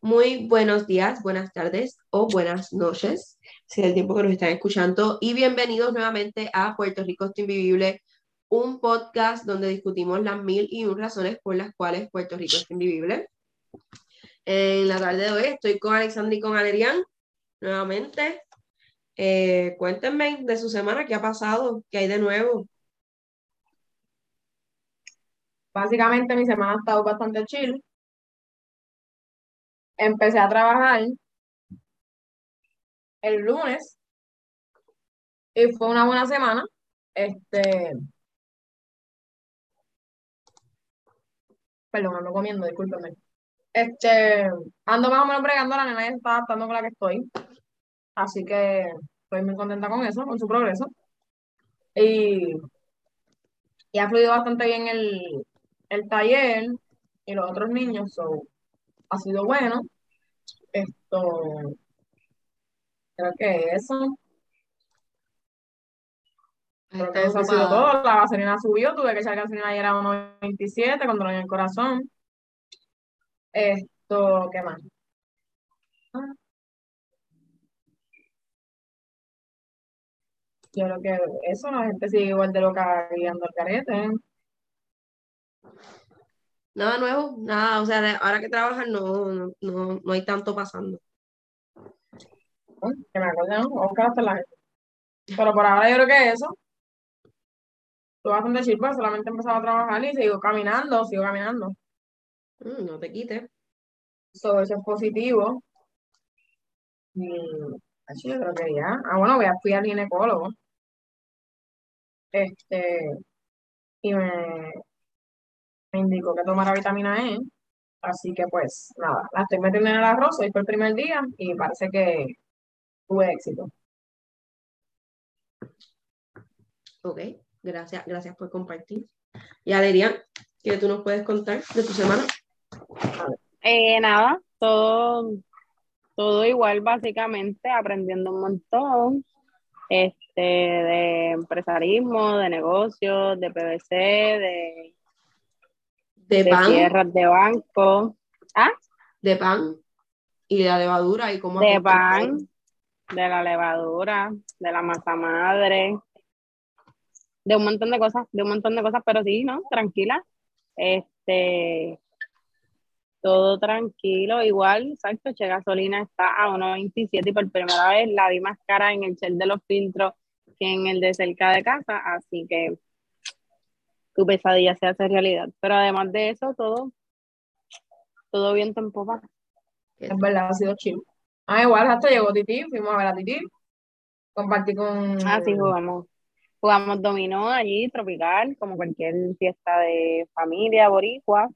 Muy buenos días, buenas tardes o buenas noches, si es el tiempo que nos están escuchando, y bienvenidos nuevamente a Puerto Rico está invivible, un podcast donde discutimos las mil y un razones por las cuales Puerto Rico está invivible. En la tarde de hoy estoy con Alexandra y con Alerian, nuevamente. Eh, cuéntenme de su semana, qué ha pasado, qué hay de nuevo. Básicamente mi semana ha estado bastante chill. Empecé a trabajar el lunes y fue una buena semana. Este, perdón, ando comiendo, discúlpeme. Este, ando más o menos bregando, la nena ya está adaptando con la que estoy. Así que estoy muy contenta con eso, con su progreso. Y, y ha fluido bastante bien el, el taller y los otros niños, so, ha sido bueno. Esto, creo que eso. Creo que eso ha sido todo. La gasolina subió, tuve que echar gasolina ayer a 1.27 cuando lo en el corazón. Esto, ¿qué más? Ah. Yo creo que eso, la gente sigue igual de loca guiando el carrete. Nada nuevo, nada, o sea, ahora que trabajan no, no, no hay tanto pasando. Que me acuerdo, ¿no? Oscar hasta la gente. Pero por ahora yo creo que eso. Tú bastante chill, pues solamente empezaba a trabajar y sigo caminando, sigo caminando. Mm, no te quites. So, eso es positivo. Y así yo creo que ya. Ah, bueno, voy a, fui al ginecólogo. Este, y me, me indicó que tomara vitamina E. Así que pues nada, la estoy metiendo en el arroz, hoy fue el primer día y parece que tuve éxito. Ok, gracias, gracias por compartir. Y Adrián, ¿qué tú nos puedes contar de tu semana? Eh, nada, todo, todo igual básicamente, aprendiendo un montón este, de empresarismo, de negocios, de PVC, de de, pan. tierras de banco. ¿Ah? De pan y de la levadura y cómo. De pan, de la levadura, de la masa madre, de un montón de cosas, de un montón de cosas, pero sí, ¿no? Tranquila. Este, todo tranquilo, igual, exacto, che gasolina está a 1.27 y por primera vez la vi más cara en el shell de los filtros que en el de cerca de casa, así que tu pesadilla se hace realidad. Pero además de eso, todo, todo bien tempo Es verdad, ha sido chill. Ah, igual hasta llegó Titi, fuimos a ver a Titi. Compartí con. Ah, sí, jugamos. Jugamos dominó allí, tropical, como cualquier fiesta de familia, boricua.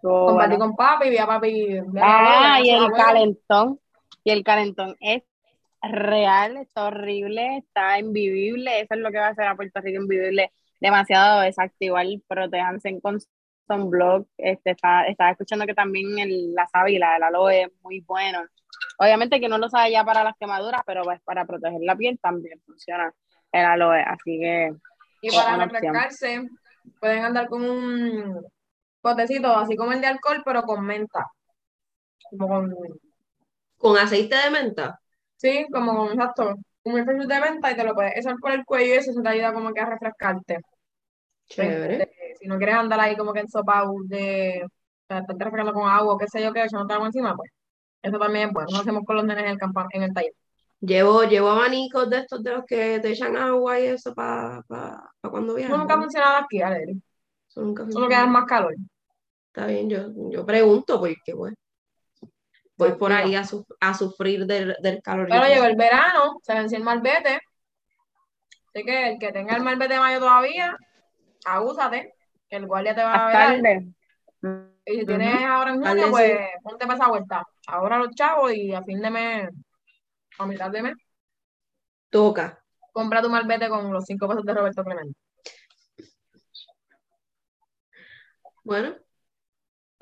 Compartí con papi, vi a papi. ah, y el calentón. Y el calentón es real, está horrible, está invivible, eso es lo que va a hacer a Puerto Rico invivible, demasiado desactivar, protejanse con sunblock, este, está, estaba escuchando que también el, la sábila, el aloe es muy bueno, obviamente que no lo sabe ya para las quemaduras, pero pues para proteger la piel también funciona el aloe, así que... Y para refrescarse, pueden andar con un potecito, así como el de alcohol, pero con menta. con... ¿Con aceite de menta? Sí, como con exacto, un refresco de menta y te lo puedes echar por el cuello y eso te ayuda como que a refrescarte. Chévere. Este, si no quieres andar ahí como que en sopa de, estás refrescando con agua o qué sé yo, que echándote agua encima, pues eso también es bueno. Lo hacemos con los nenes en el, campo, en el taller. Llevo, llevo abanicos de estos de los que te echan agua y eso para pa, pa cuando viajas. Eso nunca ha funcionado aquí, Aleri. Eso nunca Solo que más calor. Está bien, yo, yo pregunto porque, bueno voy por ahí a, sufrir del, del calor. Pero llegó el verano, se venció el malvete. Así que el que tenga el malvete de mayo todavía, abúsate, que el guardia te va a ver. Y si tienes ahora en junio, pues ponte para esa vuelta. Ahora los chavos y a fin de mes, a mitad de mes. Toca. Compra tu malvete con los cinco pesos de Roberto Clemente. Bueno,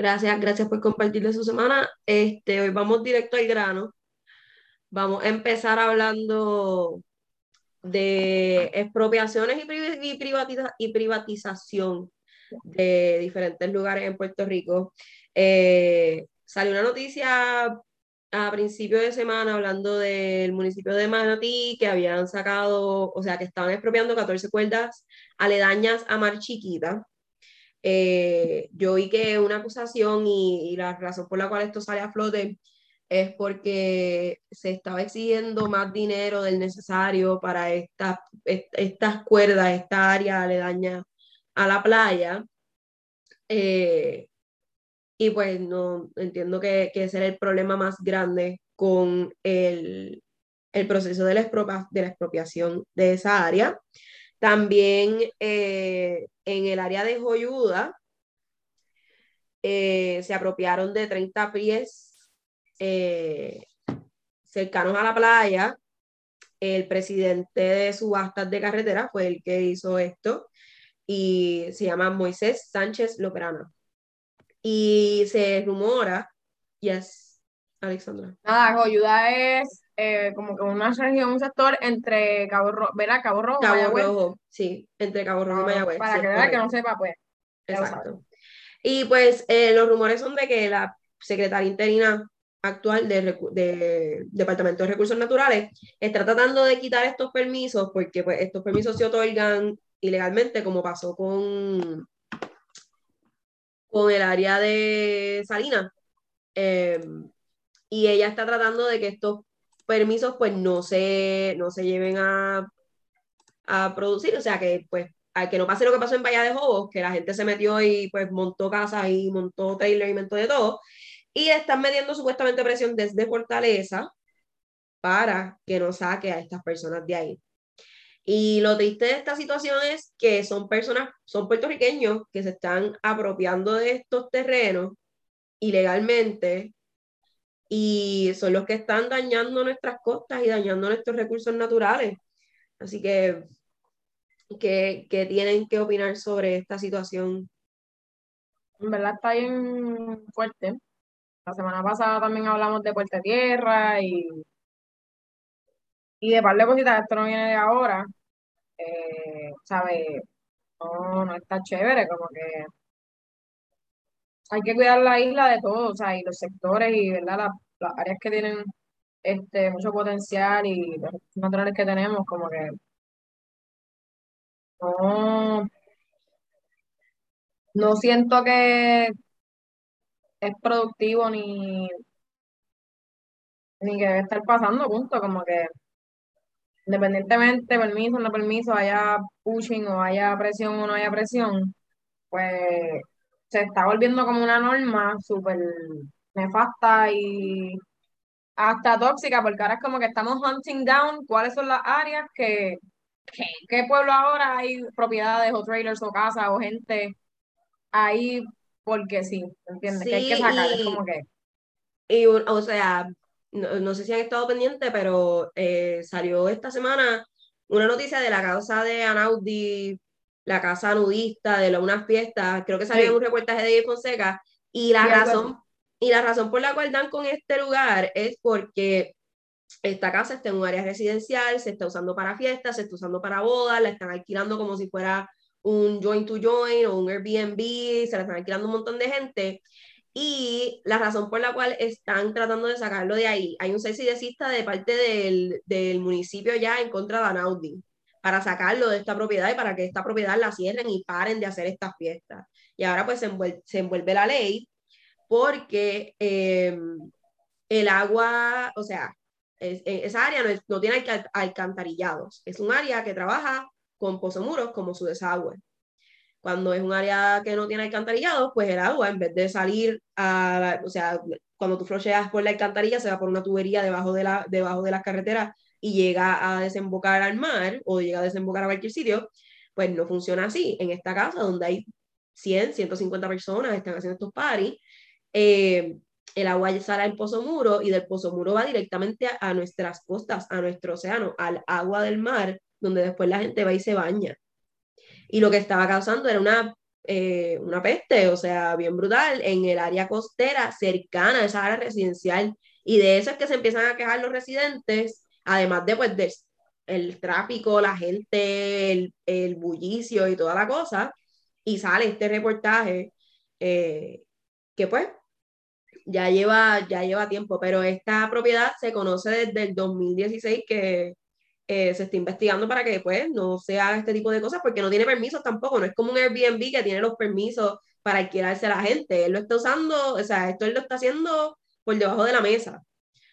Gracias, gracias por compartirle su semana. Este, hoy vamos directo al grano. Vamos a empezar hablando de expropiaciones y, y privatización de diferentes lugares en Puerto Rico. Eh, salió una noticia a principio de semana hablando del municipio de Manatí que habían sacado, o sea, que estaban expropiando 14 cuerdas aledañas a Mar Chiquita. Eh, yo vi que una acusación y, la razón por la cual esto sale a flote es porque se estaba exigiendo más dinero del necesario para estas, estas cuerdas, esta área aledaña a la playa. Eh, y pues no entiendo que, que ese era el problema más grande con el, el proceso de la, de la expropiación de esa área. También eh, en el área de Joyuda eh, se apropiaron de 30 pies eh, cercanos a la playa. El presidente de subastas de carretera fue el que hizo esto y se llama Moisés Sánchez Loperana. Y se rumora, yes, Alexandra. Nada, Joyuda es eh, como que una región, un sector entre Cabo Rojo, ¿verdad? Cabo Rojo, Cabo Rojo, sí, entre Cabo Rojo y Mayagüez. Para que vean que no sepa, pues. Exacto. Y pues eh, los rumores son de que la secretaria interina actual del de Departamento de Recursos Naturales está tratando de quitar estos permisos porque pues, estos permisos se otorgan ilegalmente, como pasó con con el área de Salinas. Em, y ella está tratando de que estos permisos pues no se, no se lleven a, a producir, o sea que pues a que no pase lo que pasó en Bahía de Jobos, que la gente se metió y pues montó casas y montó trailer y montó de todo, y están metiendo supuestamente presión desde Fortaleza para que no saque a estas personas de ahí. Y lo triste de esta situación es que son personas, son puertorriqueños que se están apropiando de estos terrenos ilegalmente y son los que están dañando nuestras costas y dañando nuestros recursos naturales. Así que, ¿qué, tienen que opinar sobre esta situación? En verdad está bien fuerte. La semana pasada también hablamos de Puerta Tierra y y de par de cositas, esto no viene de ahora, eh, ¿sabe? No, no está chévere, como que hay que cuidar la isla de todo, o sea, y los sectores y, ¿verdad? Las, áreas que tienen este mucho potencial y los naturales que tenemos, como que no, no siento que es productivo ni, ni que debe estar pasando, punto, como que independientemente, permiso o no permiso, haya pushing o haya presión o no haya presión, pues se está volviendo como una norma súper nefasta y hasta tóxica, porque ahora es como que estamos hunting down cuáles son las áreas que, qué pueblo ahora hay propiedades o trailers o casas o gente ahí porque sí, ¿entiendes? que hay que sacar, es como que... Y, o sea, no, sé si han estado pendientes, pero eh, salió esta semana una noticia de la causa de Anaudi, la casa nudista, de unas fiestas, creo que salió en un reportaje de Fonseca, y la, razón, y la razón por la cual dan con este lugar es porque esta casa está en un área residencial, se está usando para fiestas, se está usando para bodas, la están alquilando como si fuera un join to join o un Airbnb, se la están alquilando un montón de gente. Y la razón por la cual están tratando de sacarlo de ahí, hay un cese de parte del, del, municipio ya en contra de Anaudi para sacarlo de esta propiedad y para que esta propiedad la cierren y paren de hacer estas fiestas. Y ahora pues se envuelve, la ley porque em, el agua, o sea, e, esa área no, tiene alcantarillados, es un área que trabaja con pozomuros como su desagüe. Cuando es un área que no tiene alcantarillado, pues el agua, en vez de salir a, o sea, cuando tú flocheas por la alcantarilla, se va por una tubería debajo de, la, debajo de las carreteras y llega a desembocar al mar o llega a desembocar a cualquier sitio, pues no funciona así. En esta casa, donde hay 100, 150 personas están haciendo estos paris, eh, el agua sale al pozo muro y del pozo muro va directamente a, a, nuestras costas, a nuestro océano, al agua del mar, donde después la gente va y se baña y lo que estaba causando era una, eh, una peste, o sea, bien brutal, en el área costera cercana a esa área residencial. Y de eso es que se empiezan a quejar los residentes, además de pues el tráfico, la gente, el, el bullicio y toda la cosa, y sale este reportaje eh, que pues ya lleva, ya lleva tiempo, pero esta propiedad se conoce desde el 2016 que eh, se está investigando para que después no se haga este tipo de cosas porque no tiene permisos tampoco, no es como un Airbnb que tiene los permisos para alquilarse a la gente, él lo está usando, o sea, esto él lo está haciendo por debajo de la mesa.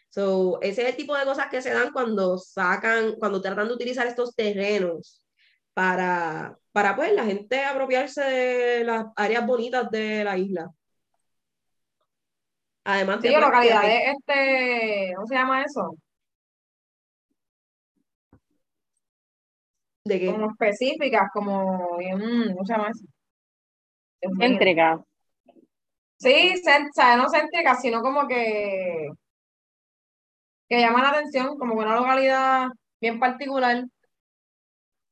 So, ese es el tipo de cosas que se dan cuando sacan, cuando tratan de utilizar estos terrenos para, para pues la gente apropiarse de las áreas bonitas de la isla. Además sí, localidades, este, ¿cómo se llama eso? ¿De qué? Como específicas, como, ¿cómo se llama eso? Céntrica. Sí, no céntricas, sino como que, que llama la atención, como una localidad bien particular,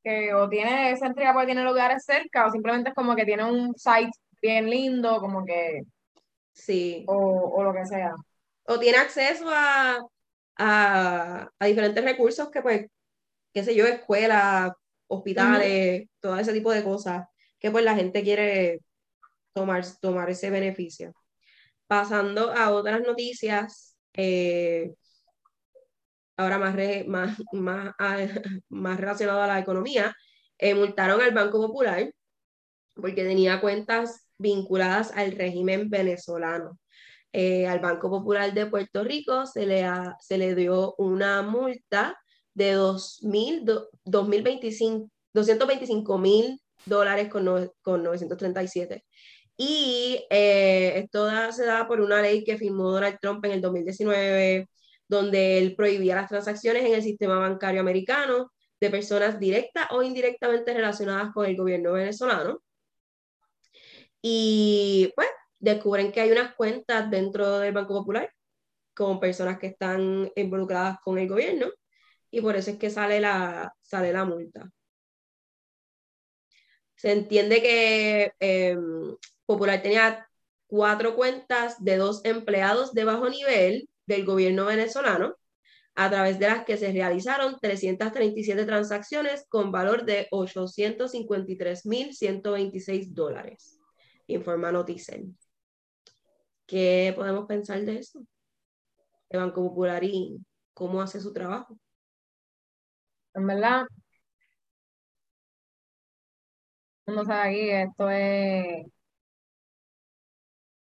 que o tiene céntrica porque tiene lugares cerca, o simplemente es como que tiene un site bien lindo, como que Sí. O, lo que sea. O tiene acceso a, a, diferentes recursos que, pues, qué sé yo, escuelas, hospitales, todo ese tipo de cosas, que pues la gente quiere tomar, tomar ese beneficio. Pasando a otras noticias, eh, ahora más, más, más, más relacionado a la economía, eh, multaron al Banco Popular porque tenía cuentas vinculadas al régimen venezolano. Eh, al Banco Popular de Puerto Rico se le, se le dio una multa de 225 mil dólares con, con 937. Y eh, esto se da por una ley que firmó Donald Trump en el 2019, donde él prohibía las transacciones en el sistema bancario americano de personas directas o indirectamente relacionadas con el gobierno venezolano. Y pues descubren que hay unas cuentas dentro del Banco Popular con personas que están involucradas con el gobierno y por eso es que sale la, sale la multa. Se entiende que em, Popular tenía cuatro cuentas de dos empleados de bajo nivel del gobierno venezolano, a través de las que se realizaron 337 transacciones con valor de 853.126 dólares informa Noticen. ¿Qué podemos pensar de eso? El Banco Popular y cómo hace su trabajo. En verdad, uno sabe aquí, esto es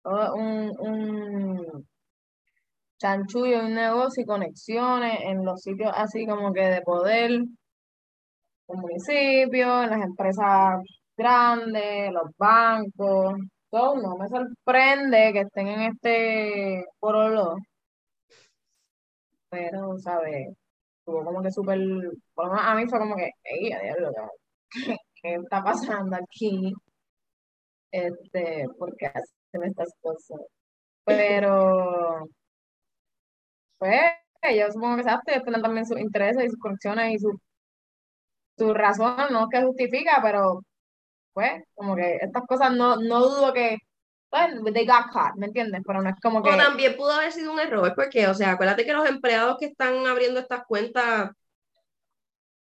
un, un chanchullo, un negocio y conexiones en los sitios así como que de poder, el municipio, en las empresas grandes, los bancos, todo, no me sorprende que estén en este porolo. Pero, ¿sabes? Tuvo como que súper, a mí fue como que, ey, diablo, ¿qué está pasando aquí? Este, porque hacen estas cosas. Pero, pues, yo supongo que sabes, ellos tienen también sus intereses y sus conexiones y su, su razón, no que justifica, pero pues, como que estas cosas no, no dudo que, pues, they got caught, ¿me entiendes? Pero no es como que... O también pudo haber sido un error, porque, o sea, acuérdate que los empleados que están abriendo estas cuentas,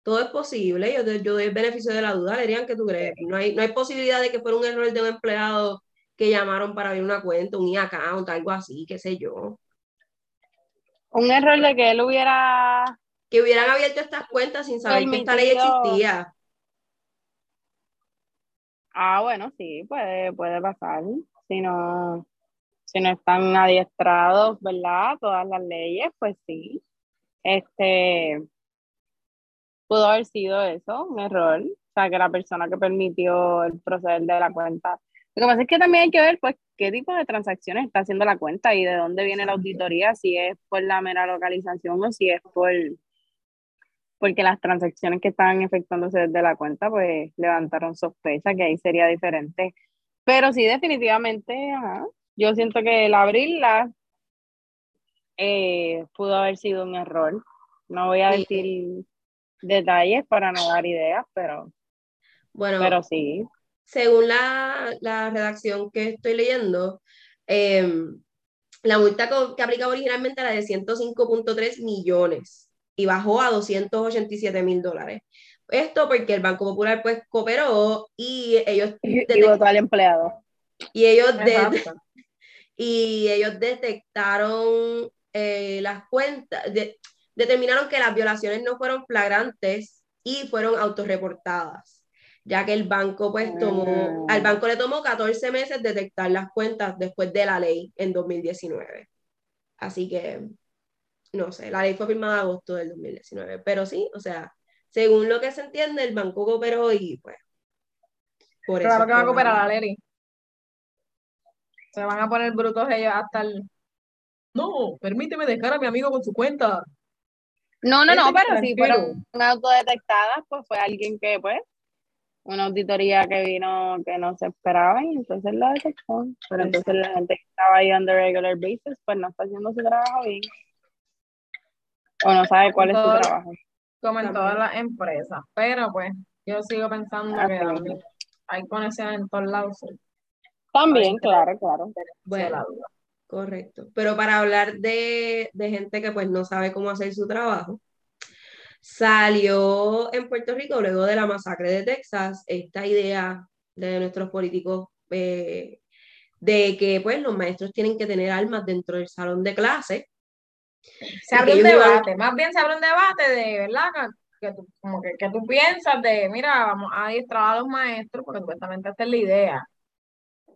todo es posible, yo, yo doy el beneficio de la duda, dirían que tú crees, no hay, no hay posibilidad de que fuera un error de un empleado que llamaron para abrir una cuenta, un e-account, algo así, qué sé yo. Un error de que él hubiera... Que hubieran abierto estas cuentas sin saber que esta ley existía. Ah, bueno, sí, puede, puede pasar. Si no, si no están adiestrados, ¿verdad? Todas las leyes, pues sí. Este, pudo haber sido eso, un error. O sea, que la persona que permitió el proceder de la cuenta. Lo que pasa es que también hay que ver, pues, qué tipo de transacciones está haciendo la cuenta y de dónde viene la auditoría, si es por la mera localización o si es por porque las transacciones que estaban efectuándose desde la cuenta, pues levantaron sospecha que ahí sería diferente. Pero sí, definitivamente, yo siento que el abrirla eh, pudo haber sido un error. No voy a decir detalles para no dar ideas, pero, bueno, pero sí. Según la, la redacción que estoy leyendo, em, la multa que aplicaba originalmente era de 105.3 millones y bajó a 287 mil dólares. Esto porque el Banco Popular pues cooperó y ellos... Y, votó al empleado. Y ellos, y ellos detectaron eh, las cuentas, determinaron que las violaciones no fueron flagrantes y fueron autorreportadas, ya que el banco pues tomó, al banco le tomó 14 meses detectar las cuentas después de la ley en 2019. Así que, no sé, la ley fue firmada en agosto del 2019, pero sí, o sea, según lo que se entiende, el banco cooperó y pues... Por claro que va a cooperar la ley. Se van a poner brutos ellos hasta el... No, permíteme dejar a mi amigo con su cuenta. No, no, no, pero si fueron autodetectadas, pues fue alguien que, pues, una auditoría que vino que no se esperaba y entonces la detectó. Pero entonces la gente que estaba ahí on the regular basis, pues no está haciendo su trabajo bien. O no sabe cuál es su trabajo. Como en todas las empresas. Pero pues, yo sigo pensando que hay conexiones en todos lados. También, claro, claro. Bueno, correcto. Pero para hablar de, de gente que pues no sabe cómo hacer su trabajo, salió en Puerto Rico luego de la masacre de Texas esta idea de nuestros políticos eh, de que pues los maestros tienen que tener armas dentro del salón de clase. Se abre un debate, más bien se abre un debate de, ¿verdad? Que tú, como que, que tú piensas de, mira, vamos a adiestrar a los maestros, porque supuestamente esta es la idea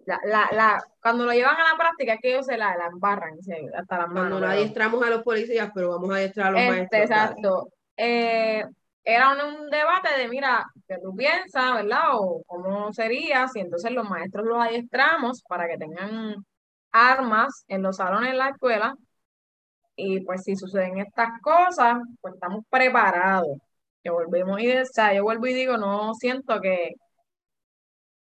la, la, cuando lo llevan a la práctica es que ellos se la, la embarran hasta las manos. Cuando no adiestramos a los policías, pero vamos a adiestrar a los este, maestros. Exacto. Eh, era un, debate de, mira, que tú piensas, ¿verdad? O cómo sería si entonces los maestros los adiestramos para que tengan armas en los salones de la escuela. Y pues si suceden estas cosas, pues estamos preparados. Yo volvemos y, o sea, yo vuelvo y digo, no siento que,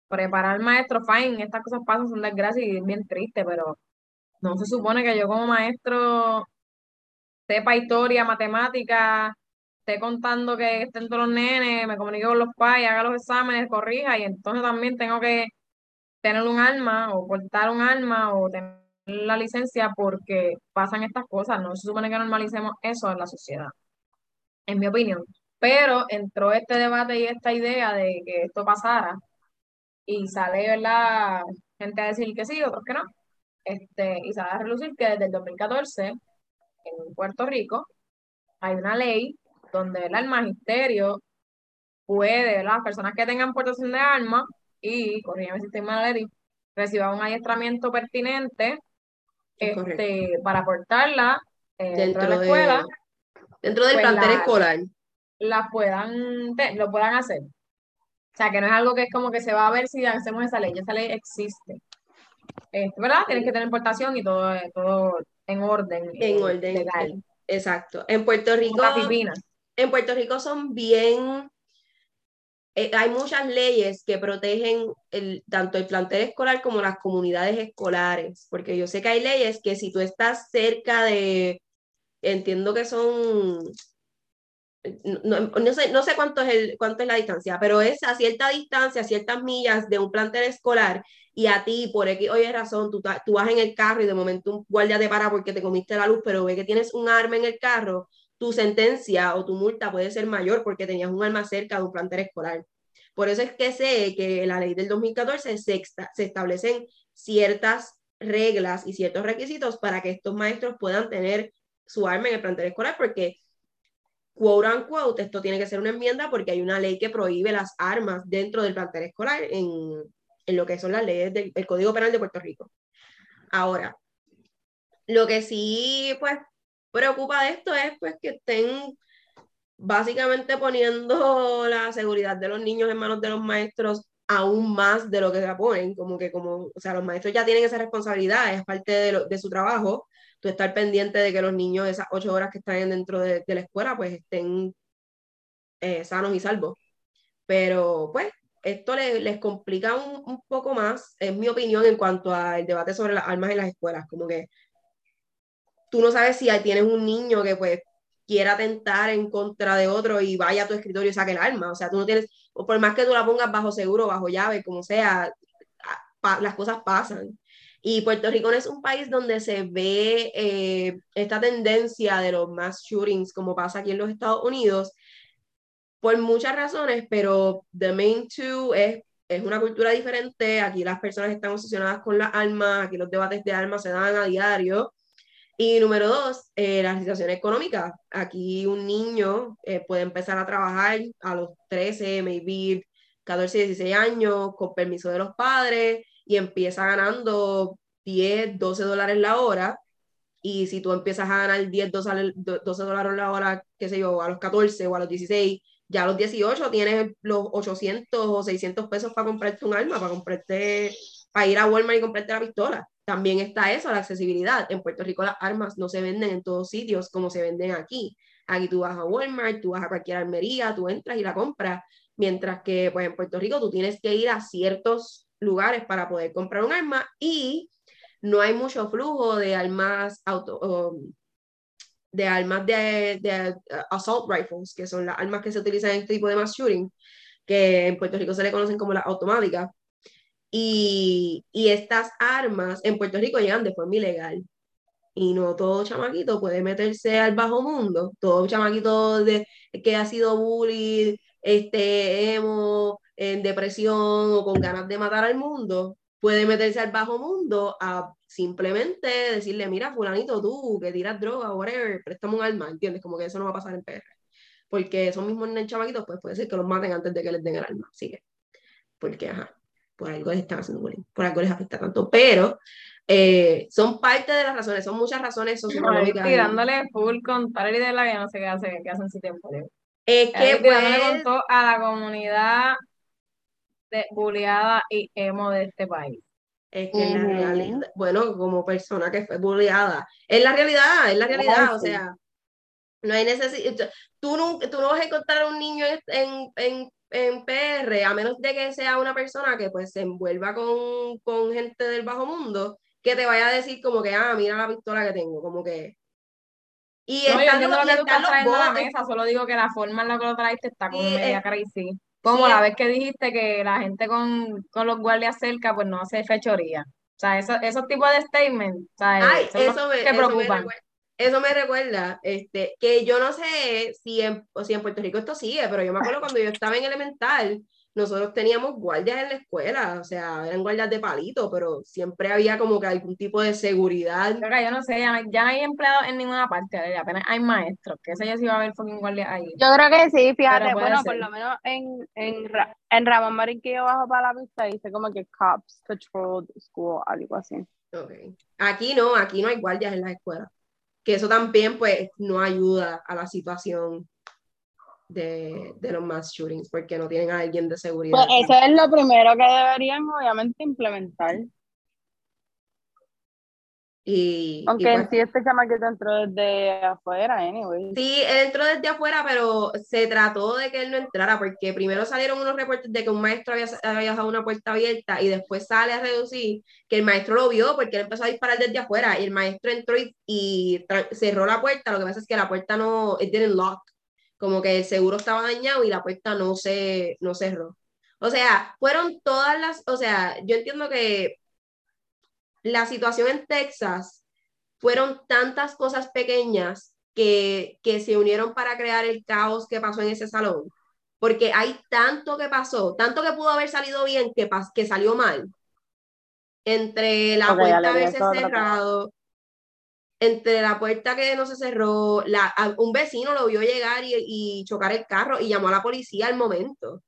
preparar maestro, fine, estas cosas pasan, son desgracias y es bien triste, pero no se supone que yo como maestro sepa historia, matemática, esté contando que estén todos los nenes, me comunique con los padres, haga los exámenes, corrija, y entonces también tengo que tener un alma o portar un alma o tener la licencia porque pasan estas cosas, no se supone que normalicemos eso en la sociedad, en mi opinión. Pero entró este debate y esta idea de que esto pasara y sale, ¿verdad? Gente a decir que sí, otros que no. Este, y sale a relucir que desde el 2014 en Puerto Rico hay una ley donde el magisterio puede, las personas que tengan portación de armas y, corrígeme si estoy mal, reciban un adiestramiento pertinente este, para portarla eh, dentro, de la escuela. dentro del pues plantel escolar. La puedan, lo puedan hacer. O sea, que no es algo que es como que se va a ver si hacemos esa ley, esa ley existe. Este, ¿Verdad? Tienes que tener importación y todo, todo en orden. En orden. Legal. Exacto. En Puerto Rico. En Puerto Rico son bien. Eh, hay muchas leyes que protegen tanto el plantel escolar como las comunidades escolares, porque yo sé que hay leyes que si tú estás cerca de, entiendo que son no, sé, no sé cuánto es, el, cuánto es la distancia, pero es a cierta distancia, a ciertas millas de un plantel escolar y a ti, por X oye razón, tú, tú vas en el carro y de momento un guardia te para porque te comiste la luz, pero ve que tienes un arma en el carro, tu sentencia o tu multa puede ser mayor porque tenías un arma cerca de un plantel escolar. Por eso es que sé que la ley del 2014 se, se establecen ciertas reglas y ciertos requisitos para que estos maestros puedan tener su arma en el plantel escolar, porque quote unquote, esto tiene que ser una enmienda porque hay una ley que prohíbe las armas dentro del plantel escolar en, en lo que son las leyes del Código Penal de Puerto Rico. Ahora, lo que sí, pues, preocupa de esto es pues que estén básicamente poniendo la seguridad de los niños en manos de los maestros aún más de lo que se ponen, como que como, o sea, los maestros ya tienen esa responsabilidad, es parte de, de su trabajo, tú estar pendiente de que los niños, esas ocho horas que están dentro de, la escuela, pues estén eh, sanos y salvos. Pero pues esto les, complica un, poco más, es mi opinión, en cuanto al debate sobre las armas en las escuelas. Como que tú no sabes si tienes un niño que pues quiera atentar en contra de otro y vaya a tu escritorio y saque el arma. O sea, tú no tienes, por más que tú la pongas bajo seguro, bajo llave, como sea, las cosas pasan. Y Puerto Rico no es un país donde se ve eh, esta tendencia de los mass shootings como pasa aquí en los Estados Unidos, por muchas razones, pero the main two es es una cultura diferente, aquí las personas están obsesionadas con las armas, aquí los debates de armas se dan a diario. Y número dos, eh, la situación económica. Aquí un niño eh, puede empezar a trabajar a los 13, maybe 14, 16 años, con permiso de los padres, y empieza ganando 10, 12 dólares la hora. Y si tú empiezas a ganar 10, 12, 12 dólares la hora, qué sé yo, a los 14 o a los 16, ya a los 18 tienes los 800 o 600 pesos para comprarte un arma, para comprarte, para ir a Walmart y comprarte la pistola. También está eso, la accesibilidad. En Puerto Rico las armas no se venden en todos sitios como se venden aquí. Aquí tú vas a Walmart, tú vas a cualquier armería, tú entras y la compras. Mientras que pues, en Puerto Rico tú tienes que ir a ciertos lugares para poder comprar un arma y no hay mucho flujo de armas auto, de armas de, de, assault rifles, que son las armas que se utilizan en este tipo de mass shooting, que en Puerto Rico se le conocen como las automáticas. Y, estas armas en Puerto Rico llegan de forma ilegal. Y no todo chamaquito puede meterse al bajo mundo. Todo chamaquito de, que ha sido bully, este, emo, en depresión o con ganas de matar al mundo, puede meterse al bajo mundo a simplemente decirle, mira, fulanito, tú que tiras droga, whatever, préstame un arma, ¿entiendes? Como que eso no va a pasar en PR. Porque esos mismos chamaquitos, pues puede ser que los maten antes de que les den el arma. Así que, porque, ajá, por algo les están haciendo bullying, por algo les afecta tanto. Pero eh, son parte de las razones, son muchas razones socioeconómicas. Tirándole full con tal y de la que no sé qué, hace, qué hacen su tiempo. Es que, pues, a la comunidad de, bulleada y emo de este país. Es que la realidad, bueno, como persona que fue bulleada, es la realidad, es la realidad, o sea, no hay necesidad, tú no, tú no vas a encontrar a un niño en, en, en, PR, a menos de que sea una persona que pues se envuelva con, con gente del bajo mundo, que te vaya a decir como que, ah, mira la pistola que tengo, como que... Y no, yo lo que tú estás trayendo a la mesa, solo digo que la forma en la que lo traiste está como media crazy. Como la vez que dijiste que la gente con, con, los guardias cerca, pues no hace fechoría. O sea, eso, esos tipos de statements, Ay, eso, me, preocupan. Eso me, recuerda, este, que yo no sé si en, o si en Puerto Rico esto sigue, pero yo me acuerdo cuando yo estaba en elemental, nosotros teníamos guardias en la escuela, o sea, eran guardias de palito, pero siempre había como que algún tipo de seguridad. yo no sé, ya, no hay empleados en ninguna parte, apenas hay maestros, que sé yo si va a haber fucking guardias ahí. Yo creo que sí, fíjate, bueno, por lo menos en, en, en Ramón Marín que yo bajo para la pista dice como que Cops Patrol School, algo así. Okay. Aquí no, aquí no hay guardias en las escuelas, que eso también pues no ayuda a la situación de, de, los mass shootings porque no tienen a alguien de seguridad. Pues eso es lo primero que deberían obviamente implementar. Y, Aunque en pues sí este chamaquito entró desde afuera, anyway. Sí, él entró desde afuera, pero se trató de que él no entrara, porque primero salieron unos reportes de que un maestro había, había dejado una puerta abierta y después sale a reducir que el maestro lo vio porque él empezó a disparar desde afuera y el maestro entró y, y cerró la puerta. Lo que pasa es que la puerta no, it didn't lock como que el seguro estaba dañado y la puerta no se no cerró. O sea, fueron todas las, o sea, yo entiendo que la situación en Texas fueron tantas cosas pequeñas que, que se unieron para crear el caos que pasó en ese salón. Porque hay tanto que pasó, tanto que pudo haber salido bien que, que salió mal. Entre la puerta haberse cerrado, entre la puerta que no se cerró, la, un vecino lo vio llegar y, chocar el carro y llamó a la policía al momento.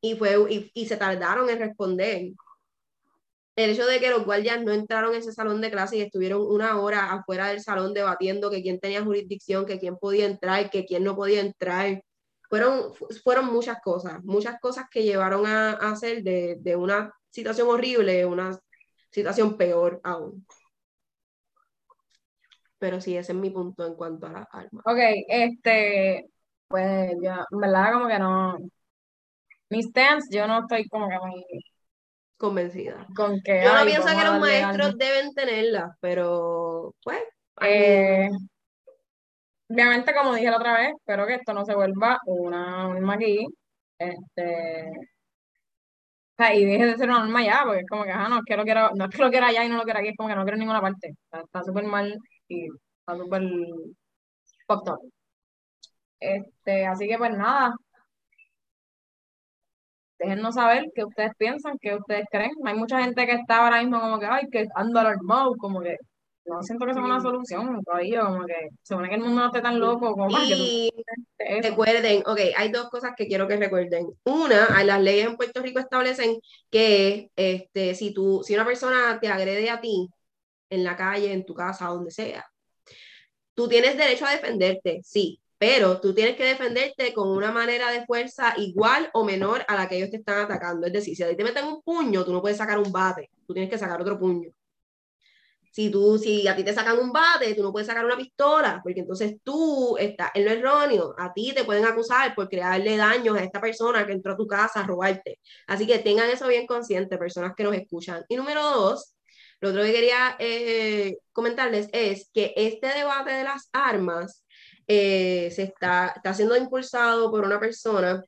Y, fue, y, se tardaron en responder. El hecho de que los guardias no entraron en ese salón de clase y estuvieron una hora afuera del salón debatiendo que quién tenía jurisdicción, que quién podía entrar, que quién no podía entrar. Fueron, fueron muchas cosas, muchas cosas que llevaron a, hacer de, de una situación horrible una situación peor aún. Pero sí, ese es mi punto en cuanto a las armas. Ok, este, pues yo, en verdad, como que no. Mis stance, yo no estoy como que muy convencida. Con que, yo no pienso que los maestros deben tenerlas, pero pues. Eh, obviamente, como dije la otra vez, espero que esto no se vuelva una norma aquí. Este, y deje de ser una norma ya, porque es como que, ajá, no es que lo quiero, no es que lo quiera allá y no lo quiera aquí, es como que no quiero en ninguna parte. Está súper mal y está súper Este, así que pues nada. Déjennos saber qué ustedes piensan, qué ustedes creen. Hay mucha gente que está ahora mismo como que, ay, que anda alarmado, como que no siento que sea una solución todavía, como que se supone que el mundo no esté tan loco como para que tú Y recuerden, ok, hay dos cosas que quiero que recuerden. Una, las leyes en Puerto Rico establecen que este, si, tú, si una persona te agrede a ti en la calle, en tu casa, donde sea, tú tienes derecho a defenderte, sí, pero tú tienes que defenderte con una manera de fuerza igual o menor a la que ellos te están atacando. Es decir, si a ti te meten un puño, tú no puedes sacar un bate, tú tienes que sacar otro puño. Si, tú, si a ti te sacan un bate, tú no puedes sacar una pistola, porque entonces tú estás en lo erróneo. A ti te pueden acusar por crearle daños a esta persona que entró a tu casa a robarte. Así que tengan eso bien consciente, personas que nos escuchan. Y número dos, lo otro que quería eh, comentarles es que este debate de las armas eh, se está, está siendo impulsado por una persona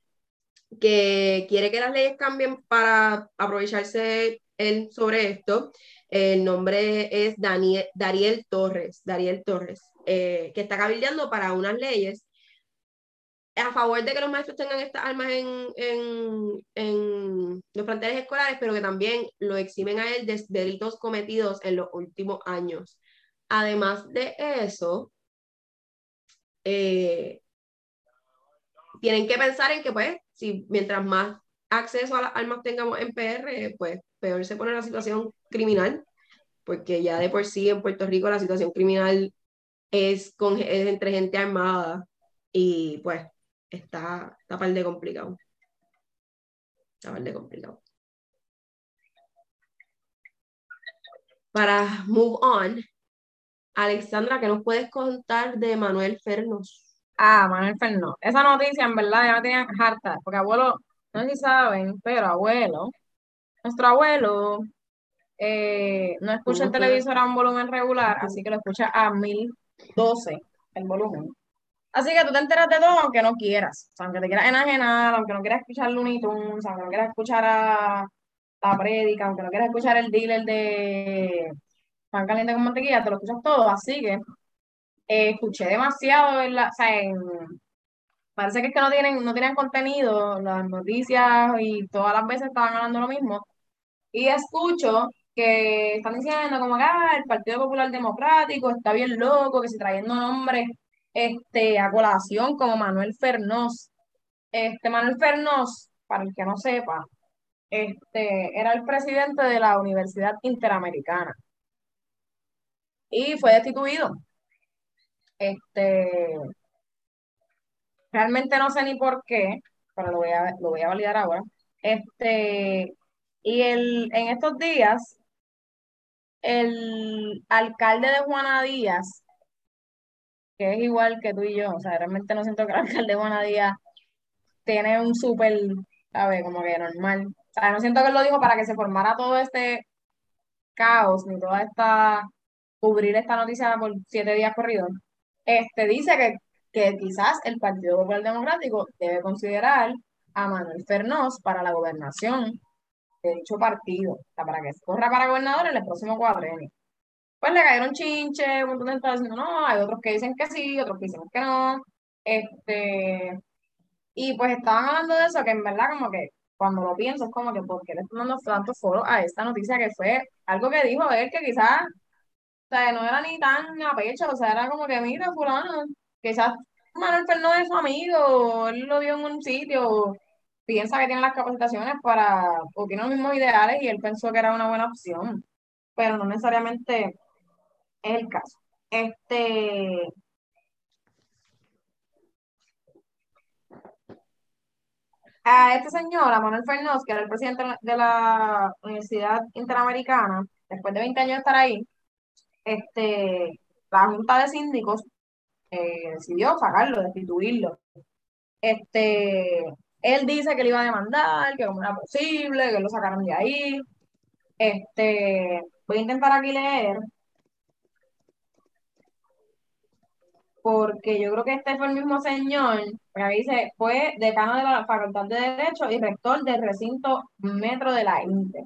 que quiere que las leyes cambien para aprovecharse él sobre esto. El nombre es Daniel, Dariel Torres, Dariel Torres, eh, que está cabildeando para unas leyes a favor de que los maestros tengan estas armas en, en, en los planteles escolares, pero que también lo eximen a él de delitos cometidos en los últimos años. Además de eso, eh, tienen que pensar en que, pues, si mientras más acceso a las armas tengamos en PR, pues peor se pone la situación criminal, porque ya de por sí en Puerto Rico la situación criminal es, con, es entre gente armada y pues está, está par de complicado. Está par de complicado. Para move on, Alexandra, ¿qué nos puedes contar de Manuel Fernos? Ah, Manuel Fernández. Esa noticia en verdad ya me tenía harta, porque abuelo, no sé si saben, pero abuelo, nuestro abuelo eh, no escucha el televisor a un volumen regular, así que lo escucha a 1012 el volumen. Así que tú te enteras de todo aunque no quieras. O sea, aunque te quieras enajenar, aunque no quieras escuchar Looney Tunes, aunque no quieras escuchar a la prédica, aunque no quieras escuchar el dealer de pan caliente con mantequilla, te lo escuchas todo. Así que eh, escuché demasiado en la, o sea, parece que es que no tienen, no tienen contenido, las noticias y todas las veces estaban hablando lo mismo. Y escucho que están diciendo como que ah, el Partido Popular Democrático está bien loco, que se trayendo nombres este, a colación como Manuel Fernós. Este, Manuel Fernós, para el que no sepa, este, era el presidente de la Universidad Interamericana y fue destituido. Este, realmente no sé ni por qué, pero lo voy a, lo voy a validar ahora. Este, y el, en estos días, el alcalde de Juana Díaz, que es igual que tú y yo, o sea, realmente no siento que el alcalde de Juana Díaz tiene un súper, ¿sabes? Como que normal. O sea, no siento que él lo dijo para que se formara todo este caos, ni toda esta, cubrir esta noticia por siete días corridos. Este dice que, que quizás el Partido Popular Democrático debe considerar a Manuel Fernós para la gobernación de dicho partido, para que corra para gobernador en el próximo cuadrenio. Pues le cayeron chinche, un montón de diciendo no, hay otros que dicen que sí, otros que dicen que no. Este, y pues estaban hablando de eso, que en verdad como que cuando lo pienso es como que ¿por qué le están dando tanto foro a esta noticia que fue algo que dijo él que quizás, sea, no era ni tan a pecho, o sea, era como que mira, fulano, quizás Manuel Fernández es su amigo, él lo vio en un sitio, piensa que tiene las capacitaciones para, o tiene los mismos ideales y él pensó que era una buena opción, pero no necesariamente es el caso. Este, a este señor, Manuel Fernández, que era el presidente de la Universidad Interamericana, después de 20 años de estar ahí, este, la Junta de Síndicos eh, decidió sacarlo, destituirlo. Este, él dice que le iba a demandar, que como era posible, que lo sacaron de ahí. Este, voy a intentar aquí leer, porque yo creo que este fue el mismo señor, ahí dice, fue decano de la Facultad de Derecho y rector del recinto Metro de la INTE.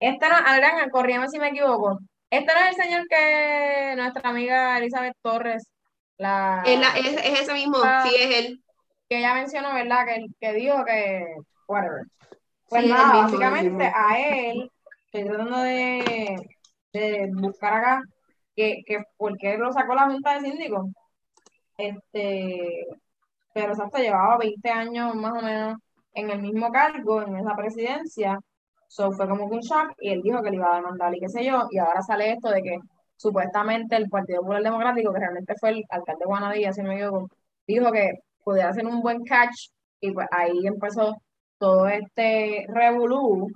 Este no, Adrián, corrígeme si me equivoco. Este no es el señor que nuestra amiga Elizabeth Torres, la Es, la- es, es ese mismo, Ah. sí, es él. que ella mencionó, ¿verdad? Que, que dijo que, whatever. Pues Sí, nada, mismo, básicamente a él, estoy tratando de, de buscar acá que, que por qué lo sacó la Junta de Síndicos. Este, pero exacto, llevaba 20 años más o menos en el mismo cargo, en esa presidencia. So fue como que un shock y él dijo que le iba a demandar y qué sé yo. Y ahora sale esto de que supuestamente el Partido Popular Democrático, que realmente fue el alcalde de Guanadilla, si no me equivoco, dijo que pudiera hacer un buen catch y pues ahí empezó todo este revolú.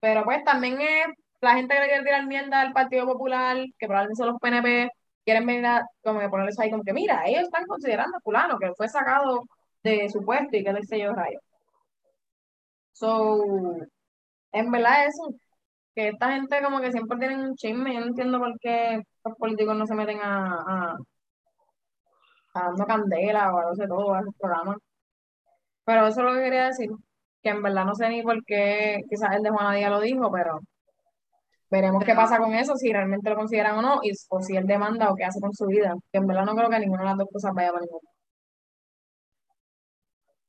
Pero pues también es la gente que le quiere tirar mierda al Partido Popular, que probablemente son los PNP, quieren venir a como ponerles ahí como que mira, ellos están considerando a fulano que fue sacado de su puesto y que le sé yo rayo. So, en verdad eso, que esta gente como que siempre tienen un chisme, yo no entiendo por qué los políticos no se meten a, a, a dando candela o a no sé todo, a esos programas. Pero eso es lo que quería decir, que en verdad no sé ni por qué, quizás el de Juana Díaz lo dijo, pero veremos qué pasa con eso, si realmente lo consideran o no, y, o si él demanda o qué hace con su vida, que en verdad no creo que ninguna de las dos cosas vaya para ninguno.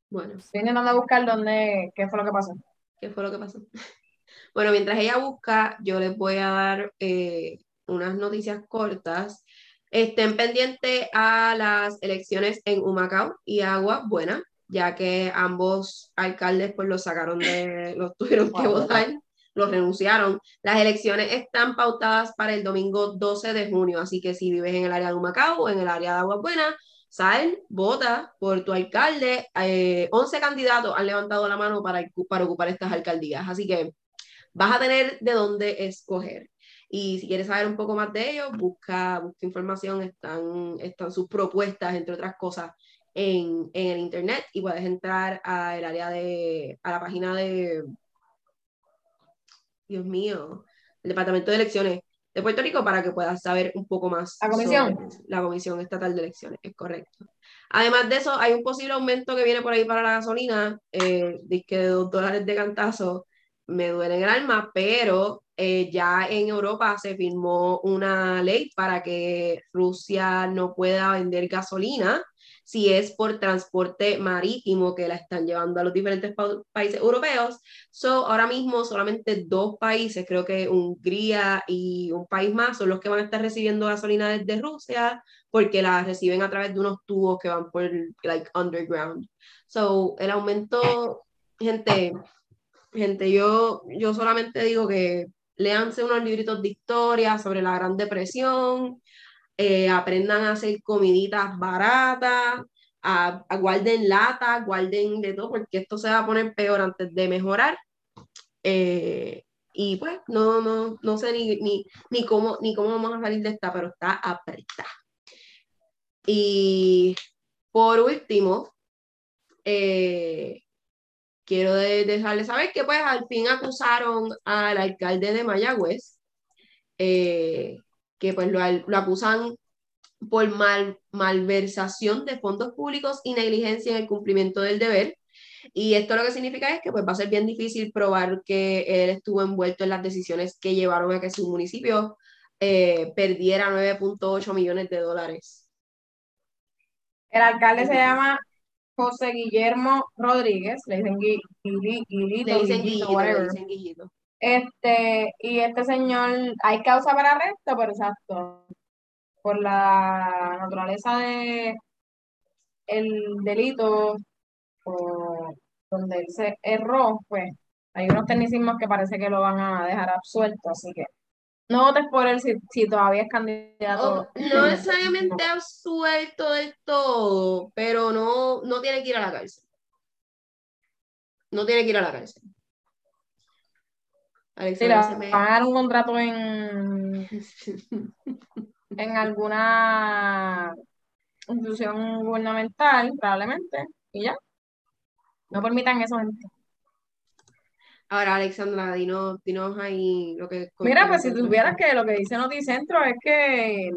Bueno, Estoy intentando buscar dónde, qué fue lo que pasó. ¿Qué fue lo que pasó? Bueno, mientras ella busca, yo les voy a dar eh, unas noticias cortas. Estén pendientes a las elecciones en Humacao y Agua Buena, ya que ambos alcaldes pues los sacaron de, los tuvieron que votar, los renunciaron. Las elecciones están pautadas para el domingo 12 de junio, así que si vives en el área de Humacao o en el área de Agua Buena, sal, vota por tu alcalde. Eh, 11 candidatos han levantado la mano para, ocupar estas alcaldías, así que vas a tener de dónde escoger. Y si quieres saber un poco más de ellos, busca, busca información, están, están sus propuestas, entre otras cosas, en, en el internet y puedes entrar al área de, a la página de, Dios mío, el Departamento de Elecciones de Puerto Rico para que puedas saber un poco más. ¿La comisión? sobre la Comisión Estatal de Elecciones, es correcto. Además de eso, hay un posible aumento que viene por ahí para la gasolina, eh, que de dos dólares de cantazo, me duele en el alma, pero eh, ya en Europa se firmó una ley para que Rusia no pueda vender gasolina si es por transporte marítimo que la están llevando a los diferentes pa países europeos. So, ahora mismo solamente dos países, creo que Hungría y un país más, son los que van a estar recibiendo gasolina desde Rusia porque la reciben a través de unos tubos que van por, like, underground. So, el aumento, gente, gente, yo, yo solamente digo que léanse unos libritos de historia sobre la Gran Depresión, eh, aprendan a hacer comiditas baratas, a, a guarden lata, guarden de todo, porque esto se va a poner peor antes de mejorar. Eh, y pues no, no, no sé ni, ni, ni, cómo, ni cómo vamos a salir de esta, pero está apretada. Y por último, eh, quiero de, dejarles saber que pues al fin acusaron al alcalde de Mayagüez, que pues lo, lo, acusan por mal, malversación de fondos públicos y negligencia en el cumplimiento del deber. Y esto lo que significa es que pues va a ser bien difícil probar que él estuvo envuelto en las decisiones que llevaron a que su municipio eh, perdiera 9.8 millones de dólares. El alcalde se llama José Guillermo Rodríguez, le dicen le Guillito, Guillito, le dicen Guillito. Este, y este señor, hay causa para arresto, pero exacto, por la naturaleza de el delito o donde él se erró, pues hay unos tecnicismos que parece que lo van a dejar absuelto, así que no votes por él si, si todavía es candidato. Oh, no necesariamente absuelto del todo, pero no, no tiene que ir a la cárcel. No tiene que ir a la cárcel. Sí, le van a dar un contrato en, en alguna institución gubernamental, probablemente, y ya. No permitan eso, gente. Ahora, Alexandra, dinos, dinos ahí lo que... Mira, pues si tuvieras que lo que dice Noticentro es que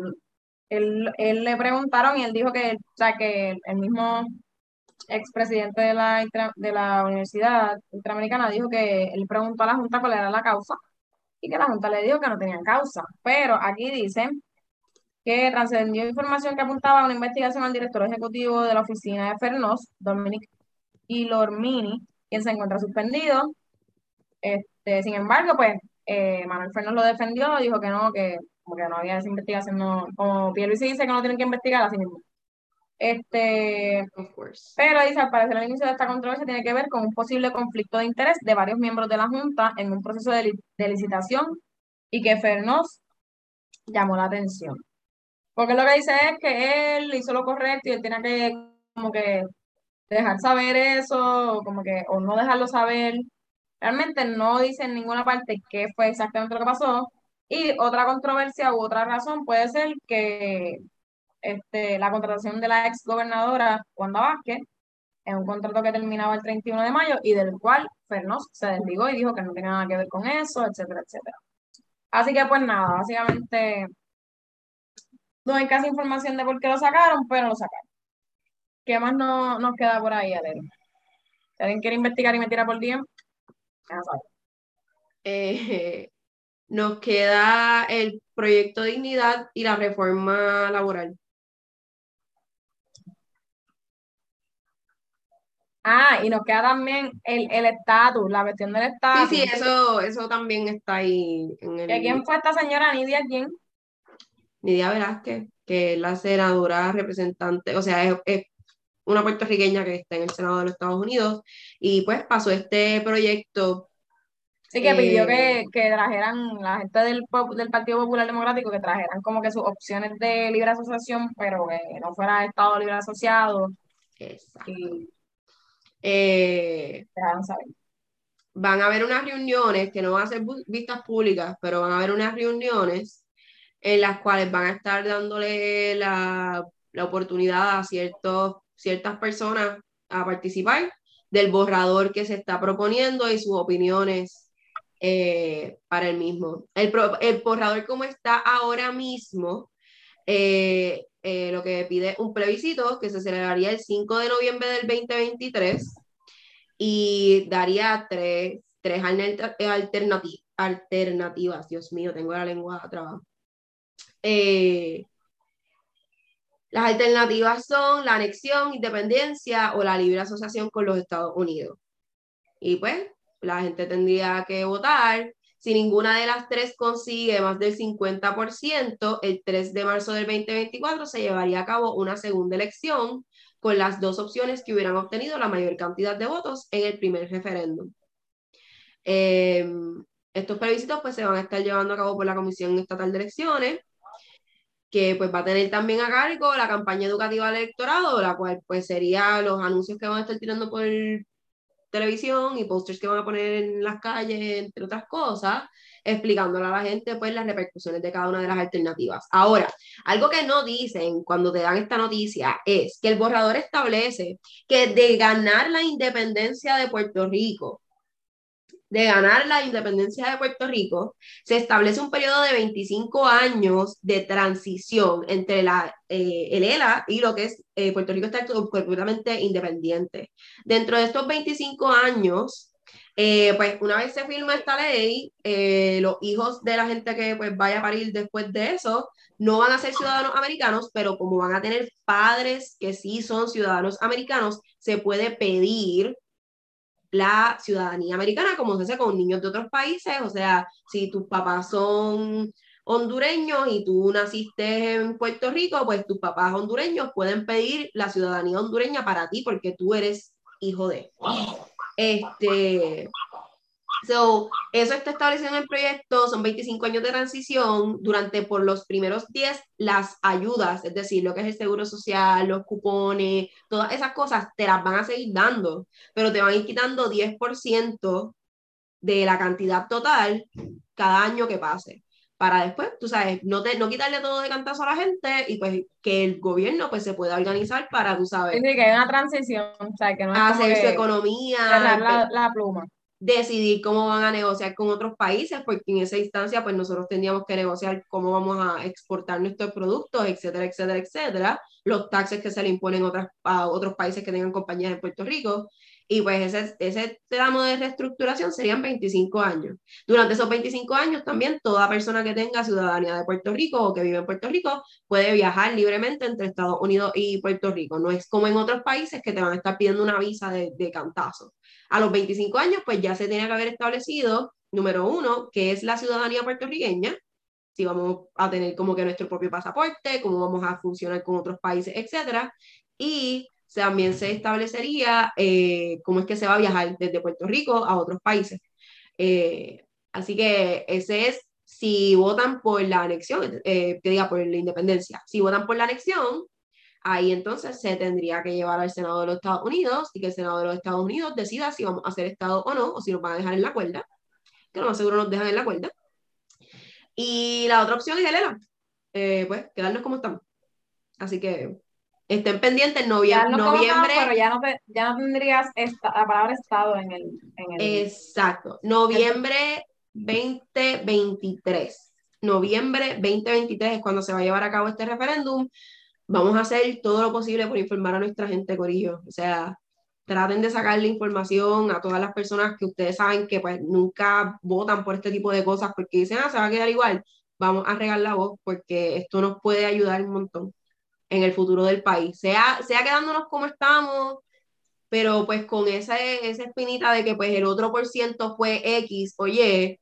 él, él, le preguntaron y él dijo que, o sea, que el mismo expresidente de la, de la Universidad Interamericana dijo que él preguntó a la Junta cuál era la causa y que la Junta le dijo que no tenían causa. Pero aquí dicen que trascendió información que apuntaba a una investigación al director ejecutivo de la oficina de Fernos, Dominic Ilormini, quien se encuentra suspendido Este, sin embargo, pues eh, Manuel Fernández lo defendió, dijo que no, que que no había esa investigación, no, como Pierluisi dice que no tienen que investigar así mismo. Este, Of course. pero dice, al parecer el inicio de esta controversia tiene que ver con un posible conflicto de interés de varios miembros de la Junta en un proceso de, li- de licitación y que Fernos llamó la atención. Porque lo que dice es que él hizo lo correcto y él tenía que como que dejar saber eso, como que, o no dejarlo saber. Realmente no dice en ninguna parte qué fue exactamente lo que pasó. Y otra controversia u otra razón puede ser que este, la contratación de la ex gobernadora Wanda Vázquez en un contrato que terminaba el 31 de mayo y del cual Fernos se desligó y dijo que no tenía nada que ver con eso, etcétera, etcétera. Así que pues nada, básicamente no hay casi información de por qué lo sacaron, pero lo sacaron. ¿Qué más no, nos queda por ahí, Adel? Si alguien quiere investigar y me tira por DM, ya sabe. Eh, nos queda el proyecto Dignidad y la reforma laboral. Ah, y nos queda también el el estatus, la cuestión del Sí, estatus. sí, eso, eso también está ahí en ¿Que el ¿Quién fue esta señora Nidia? ¿Quién? Nidia Velázquez, que es la senadora representante, o sea, es, es una puertorriqueña que está en el Senado de los Estados Unidos, y pues pasó este proyecto Sí, que pidió Eh, que, que trajeran la gente del, del Partido Popular Democrático, que trajeran como que sus opciones de libre asociación, pero que no fuera Estado libre asociado exacto. y Eh, van a haber unas reuniones que no van a ser vistas públicas, pero van a haber unas reuniones en las cuales van a estar dándole la, la oportunidad a ciertos, ciertas personas a participar del borrador que se está proponiendo y sus opiniones eh, para el mismo. El borrador como está ahora mismo, eh, eh, lo que pide un plebiscito que se celebraría el 5 de noviembre del 2023 y daría tres, tres alter- alternati- alternativas. Dios mío, tengo la lengua trabada. Eh, las alternativas son la anexión, independencia o la libre asociación con los Estados Unidos. Y pues la gente tendría que votar. Si ninguna de las tres consigue más del 50%, el 3 de marzo del 2024 se llevaría a cabo una segunda elección con las dos opciones que hubieran obtenido la mayor cantidad de votos en el primer referéndum. Eh, estos plebiscitos pues se van a estar llevando a cabo por la Comisión Estatal de Elecciones, que pues va a tener también a cargo la campaña educativa del electorado, la cual pues sería los anuncios que van a estar tirando por televisión y posters que van a poner en las calles, entre otras cosas, explicándole a la gente pues las repercusiones de cada una de las alternativas. Ahora, algo que no dicen cuando te dan esta noticia es que el borrador establece que de ganar la independencia de Puerto Rico, de ganar la independencia de Puerto Rico, se establece un periodo de 25 años de transición entre la, eh, el ELA y lo que es eh, Puerto Rico está completamente independiente. Dentro de estos 25 años, eh, pues una vez se firma esta ley, eh, los hijos de la gente que pues vaya a parir después de eso no van a ser ciudadanos americanos, pero como van a tener padres que sí son ciudadanos americanos, se puede pedir la ciudadanía americana, como se hace con niños de otros países, o sea, si tus papás son hondureños y tú naciste en Puerto Rico, pues tus papás hondureños pueden pedir la ciudadanía hondureña para ti porque tú eres hijo de. Este, So, eso está establecido en el proyecto, son 25 años de transición, durante por los primeros 10 las ayudas, es decir, lo que es el seguro social, los cupones, todas esas cosas te las van a seguir dando, pero te van a ir quitando 10% de la cantidad total cada año que pase, para después, tú sabes, no, te, no quitarle todo de cantazo a la gente y pues que el gobierno pues se pueda organizar para, tú sabes, Es decir, que hay una transición, o sea, que no es como hacer su que economía, cerrar la, la pluma. Decidir cómo van a negociar con otros países, porque en esa instancia, pues nosotros tendríamos que negociar cómo vamos a exportar nuestros productos, etcétera, etcétera, etcétera, los taxes que se le imponen otras, a otros países que tengan compañías en Puerto Rico, y pues ese, ese tramo de reestructuración serían 25 años. Durante esos 25 años también toda persona que tenga ciudadanía de Puerto Rico o que vive en Puerto Rico puede viajar libremente entre Estados Unidos y Puerto Rico. No es como en otros países que te van a estar pidiendo una visa de, de cantazo. A los 25 años, pues ya se tiene que haber establecido, número uno, que es la ciudadanía puertorriqueña, si vamos a tener como que nuestro propio pasaporte, cómo vamos a funcionar con otros países, etcétera, y también se establecería eh, cómo es que se va a viajar desde Puerto Rico a otros países. Eh, así que ese es si votan por la anexión, eh, que diga por la independencia. Si votan por la anexión, ahí entonces se tendría que llevar al Senado de los Estados Unidos y que el Senado de los Estados Unidos decida si vamos a ser Estado o no, o si nos van a dejar en la cuerda, que lo más seguro nos dejan en la cuerda. Y la otra opción es el ELA, eh, pues quedarnos como estamos. Así que estén pendientes en noviembre. noviembre pero ya no, ya no tendrías esta, la palabra Estado en el, en el... Exacto, noviembre 2023. Noviembre 2023 es cuando se va a llevar a cabo este referéndum. Vamos a hacer todo lo posible por informar a nuestra gente, Corillo. O sea, traten de sacarle información a todas las personas que ustedes saben que pues nunca votan por este tipo de cosas porque dicen, ah, se va a quedar igual. Vamos a regar la voz porque esto nos puede ayudar un montón en el futuro del país. Sea, sea quedándonos como estamos, pero pues con esa, esa espinita de que pues el otro por ciento fue X o Y,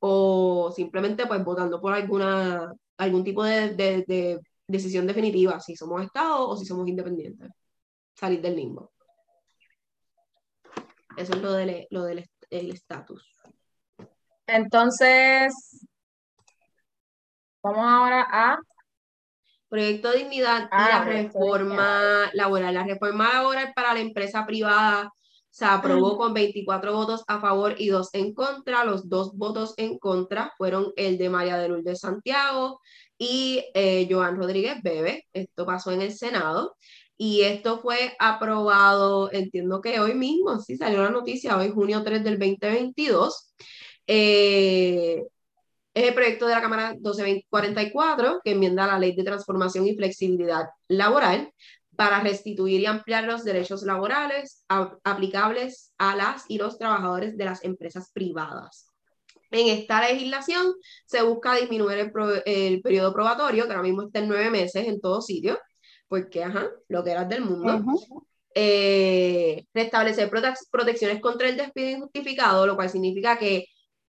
o simplemente pues votando por alguna, algún tipo de, de, decisión definitiva, si somos Estado o si somos independientes, salir del limbo. Eso es lo del lo del estatus. Entonces, vamos ahora a Proyecto de Dignidad y ah, la reforma laboral. La reforma laboral para la empresa privada se aprobó con 24 votos a favor y dos en contra. Los dos votos en contra fueron el de María de Lourdes Santiago y eh, Joan Rodríguez Bebe. Esto pasó en el Senado y esto fue aprobado, entiendo que hoy mismo, sí salió la noticia, hoy junio 3 del 2022. Eh, es el proyecto de la Cámara 1244 que enmienda la Ley de Transformación y Flexibilidad Laboral para restituir y ampliar los derechos laborales aplicables a las y los trabajadores de las empresas privadas. En esta legislación se busca disminuir el, periodo probatorio, que ahora mismo está en nueve meses en todo sitio, porque, ajá, lo que era del mundo. Eh, restablecer protecciones contra el despido injustificado, lo cual significa que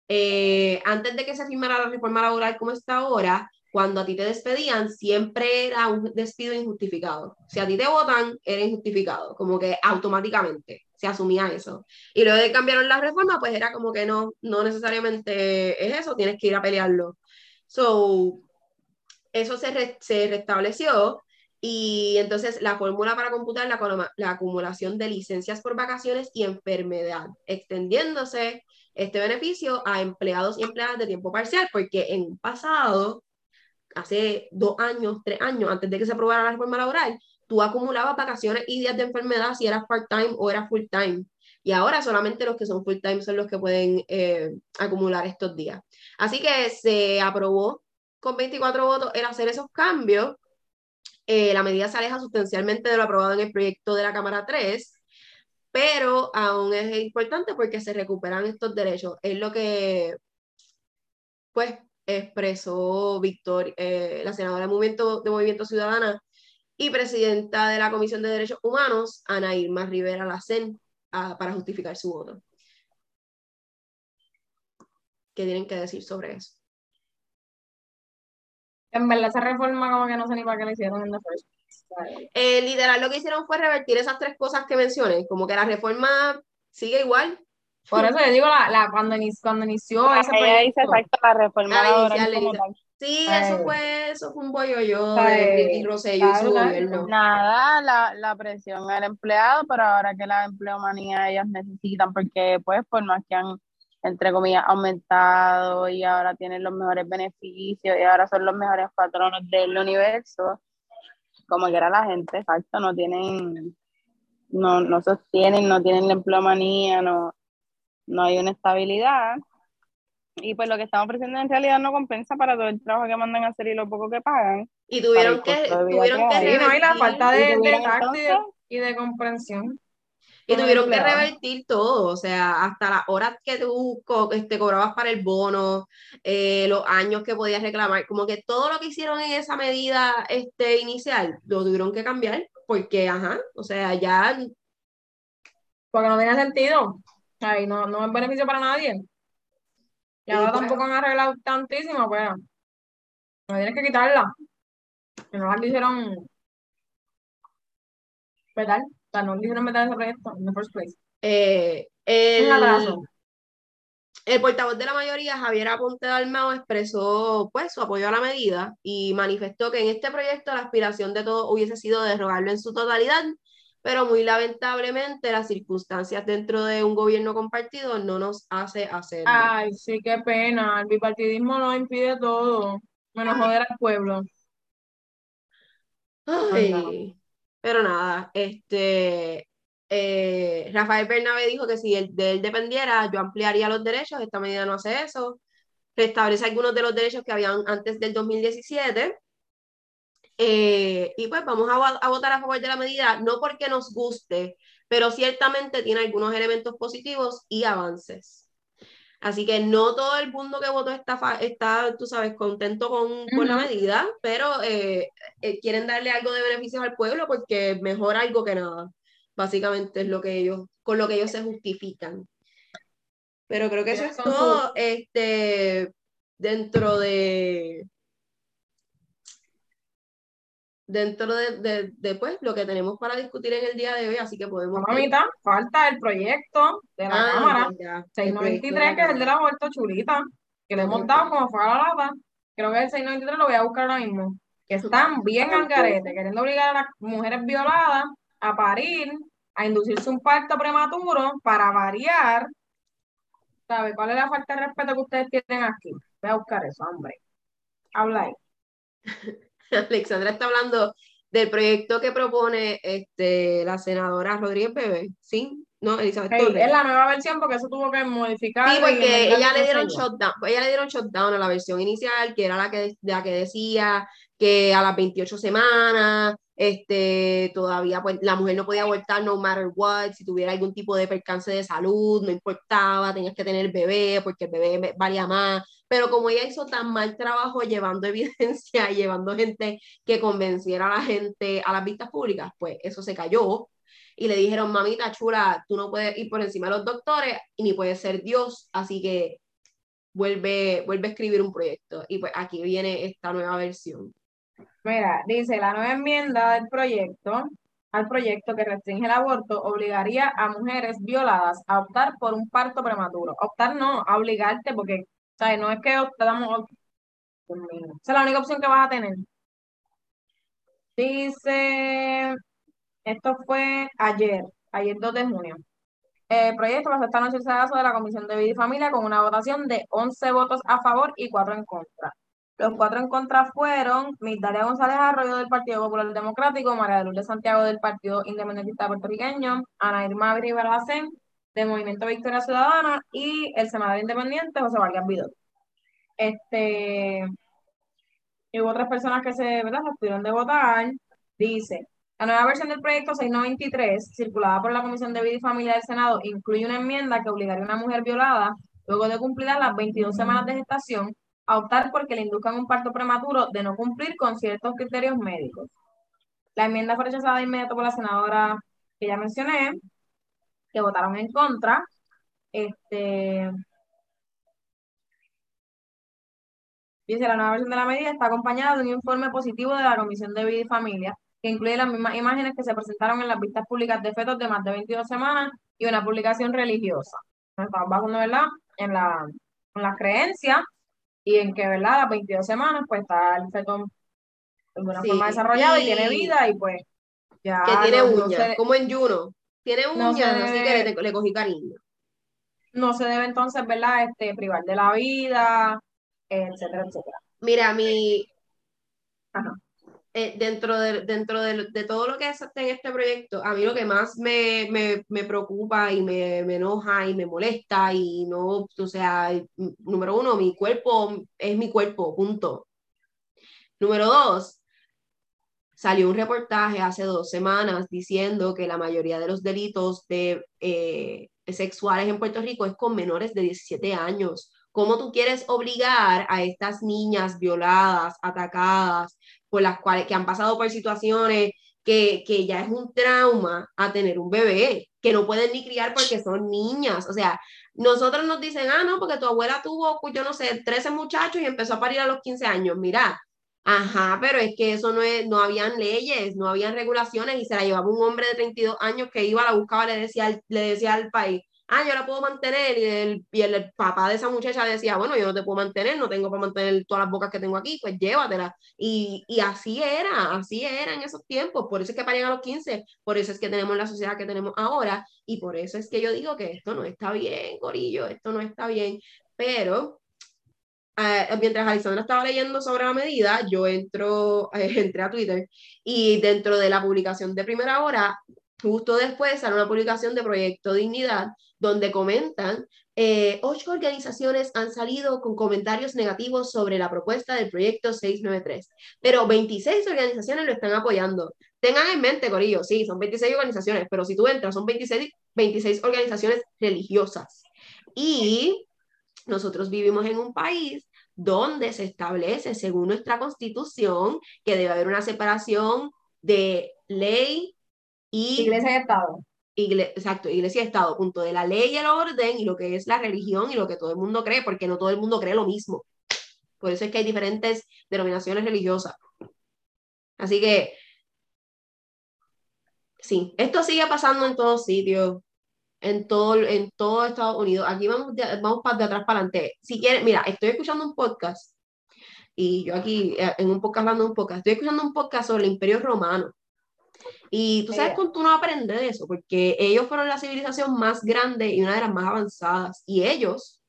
eh, antes de que se firmara la reforma laboral como está ahora, cuando a ti te despedían, siempre era un despido injustificado. Si a ti te votan, era injustificado, como que automáticamente se asumía eso. Y luego de cambiaron la reforma, pues era como que no, no necesariamente es eso, tienes que ir a pelearlo. So, eso se, se restableció y entonces la fórmula para computar la, la acumulación de licencias por vacaciones y enfermedad, extendiéndose este beneficio a empleados y empleadas de tiempo parcial, porque en un pasado, hace dos años, tres años, antes de que se aprobara la reforma laboral, tú acumulabas vacaciones y días de enfermedad si eras part-time o eras full-time. Y ahora solamente los que son full-time son los que pueden eh, acumular estos días. Así que se aprobó con 24 votos el hacer esos cambios. Eh, la medida se aleja sustancialmente de lo aprobado en el proyecto de la Cámara 3 pero aún es importante porque se recuperan estos derechos. Es lo que, pues, expresó Victoria, eh, la senadora de Movimiento, de Movimiento Ciudadana y presidenta de la Comisión de Derechos Humanos, Ana Irma Rivera Lacen, para justificar su voto. ¿Qué tienen que decir sobre eso? En verdad, esa reforma como que no sé ni para qué la hicieron en la eh, literal, lo que hicieron fue revertir esas tres cosas que mencioné, como que la reforma sigue igual. Por eso yo digo, la, la cuando, inició, cuando inició ese proyecto. exacto la reforma Sí, eso fue, eso fue un bollo yo de Rosselló y su gobierno. Nada, la, la presión al empleado, pero ahora que la empleomanía ellas necesitan, porque pues por más que han, entre comillas, aumentado y ahora tienen los mejores beneficios y ahora son los mejores patronos del universo, como que era la gente, exacto, no tienen, no, no sostienen, no tienen la empleomanía, no, no hay una estabilidad. Y pues lo que estamos ofreciendo en realidad no compensa para todo el trabajo que mandan a hacer y lo poco que pagan. Y tuvieron que, tuvieron que, no, y la falta de, de y de comprensión. Y tuvieron que revertir todo, o sea, hasta las horas que tú este, cobrabas para el bono, eh, los años que podías reclamar, como que todo lo que hicieron en esa medida este, inicial, lo tuvieron que cambiar, porque, ajá, o sea, ya... Porque no tiene sentido. Ay, no, no es beneficio para nadie. Y ahora pues- tampoco han arreglado tantísimo, pero no tienes que quitarla. Que no la quisieron, ¿verdad? O sea, no quisieron meter ese proyecto en the first place. Eh, Un el, el portavoz de la mayoría, Javier Aponte Dalmao, expresó pues su apoyo a la medida y manifestó que en este proyecto la aspiración de todos hubiese sido derrogarlo en su totalidad, pero muy lamentablemente las circunstancias dentro de un gobierno compartido no nos hace hacerlo. Ay, sí, qué pena. El bipartidismo no impide todo, menos joder al pueblo. Ay, pero nada, este eh, Rafael Bernabé dijo que si él- de él dependiera, yo ampliaría los derechos, esta medida no hace eso, restablece algunos de los derechos que habían antes del 2017, eh, y pues vamos a, a votar a favor de la medida, no porque nos guste, pero ciertamente tiene algunos elementos positivos y avances. Así que no todo el mundo que votó está, está tú sabes, contento con, con la medida, pero eh, eh, quieren darle algo de beneficios al pueblo porque mejor algo que nada. Básicamente es lo que ellos, con lo que ellos se justifican. Pero creo que eso es todo este, dentro de dentro de, de, de, pues, lo que tenemos para discutir en el día de hoy, así que podemos... Mamita, falta el proyecto de la Ah, Cámara. ya, el proyecto de 693, la que es el de Cámara. la vuelta chulita, que le hemos dado como fue a la lata. Creo que el 693 lo voy a buscar ahora mismo. Que están bien al garete, queriendo obligar a las mujeres violadas a parir, a inducirse un parto prematuro para variar. ¿Sabe cuál es la falta de respeto que ustedes tienen aquí? Voy a buscar eso, hombre. Habla ahí. Alexandra está hablando del proyecto que propone este, la senadora Rodríguez Bebé, ¿sí? No, Elizabeth Hey, es la nueva versión porque eso tuvo que modificar. Sí, porque ella le dieron shutdown, ella le dieron shutdown a la versión inicial, que era la que, la que decía que a las 28 semanas, este, todavía pues, la mujer no podía abortar no matter what, si tuviera algún tipo de percance de salud, no importaba, tenías que tener bebé porque el bebé valía más, pero como ella hizo tan mal trabajo llevando evidencia llevando gente que convenciera a la gente a las vistas públicas, pues eso se cayó y le dijeron, mamita chula, tú no puedes ir por encima de los doctores y ni puedes ser Dios, así que vuelve, vuelve a escribir un proyecto. Y pues aquí viene esta nueva versión. Mira, dice la nueva enmienda del proyecto al proyecto que restringe el aborto obligaría a mujeres violadas a optar por un parto prematuro. Optar no, a obligarte porque, ¿sabes? No es que te damos... Esa es la única opción que vas a tener. Dice, esto fue ayer, ayer 2 de junio. El proyecto pasó esta noche el sedazo de la Comisión de Vida y Familia con una votación de 11 votos a favor y 4 en contra. Los cuatro en contra fueron Migdalia González Arroyo del Partido Popular Democrático, María de Lourdes Santiago del Partido Independentista Puertorriqueño, Ana Irma Rivera del Movimiento Victoria Ciudadana y el senador independiente José Vargas Vidal. Este, y hubo otras personas que se, ¿verdad? de votar. Dice, la nueva versión del proyecto 693, circulada por la Comisión de Vida y Familia del Senado, incluye una enmienda que obligaría a una mujer violada, luego de cumplir las 22 semanas de gestación, a optar porque le induzcan un parto prematuro de no cumplir con ciertos criterios médicos. La enmienda fue rechazada de inmediato por la senadora que ya mencioné, que votaron en contra. Este, dice, la nueva versión de la medida está acompañada de un informe positivo de la Comisión de Vida y Familia, que incluye las mismas imágenes que se presentaron en las vistas públicas de fetos de más de 22 semanas y una publicación religiosa. Nos estamos basando, ¿verdad?, en, la, en las creencias y en que, ¿verdad?, las 22 semanas, pues está el feto de una Sí, forma desarrollada y, y- tiene vida y pues ya Que tiene uñas, como en Juno. Tiene no uñas, se así que le, le cogí cariño. no se debe entonces, ¿verdad?, este, privar de la vida, etcétera, etcétera. Mira, mi, Ajá. eh, dentro, de, dentro de, de todo lo que es en este proyecto, a mí lo que más me, me, me preocupa y me, me enoja y me molesta y no, o sea, número uno, mi cuerpo es mi cuerpo, punto. Número dos, salió un reportaje hace dos semanas diciendo que la mayoría de los delitos de, eh, sexuales en Puerto Rico es con menores de 17 años. ¿Cómo tú quieres obligar a estas niñas violadas, atacadas, por las cuales que han pasado por situaciones que, que ya es un trauma a tener un bebé? que no pueden ni criar porque son niñas. O sea, nosotros nos dicen, ah, no, porque tu abuela tuvo, yo no sé, 13 muchachos y empezó a parir a los 15 años. Mira, ajá, pero es que eso no es, no habían leyes, no habían regulaciones y se la llevaba un hombre de 32 años que iba, la buscaba, le decía, le decía al país, ah, yo la puedo mantener, y el, y el papá de esa muchacha decía, bueno, yo no te puedo mantener, no tengo para mantener todas las bocas que tengo aquí, pues llévatela. Y, y así era, así era en esos tiempos, por eso es que parían a los 15, por eso es que tenemos la sociedad que tenemos ahora, y por eso es que yo digo que esto no está bien, Corillo, esto no está bien, pero... Eh, mientras Alexandra estaba leyendo sobre la medida, yo entro, eh, entré a Twitter y dentro de la publicación de primera hora, justo después sale una publicación de Proyecto Dignidad donde comentan, eh, ocho organizaciones han salido con comentarios negativos sobre la propuesta del proyecto 693, pero 26 organizaciones lo están apoyando. Tengan en mente, Corillo, sí, son 26 organizaciones, pero si tú entras, son 26, 26 organizaciones religiosas. Y nosotros vivimos en un país donde se establece, según nuestra constitución, que debe haber una separación de ley y... Iglesia y Estado exacto, iglesia y Estado, punto de la ley y el orden y lo que es la religión y lo que todo el mundo cree, porque no todo el mundo cree lo mismo. Por eso es que hay diferentes denominaciones religiosas. Así que, sí, esto sigue pasando en todos sitios, en todo, en todo Estados Unidos. Aquí vamos de, vamos de atrás para adelante. Si quieren, mira, estoy escuchando un podcast y yo aquí eh, en un podcast hablando un podcast, estoy escuchando un podcast sobre el Imperio Romano y tú sabes cuánto uno aprende de eso, porque ellos fueron la civilización más grande y una de las más avanzadas, y ellos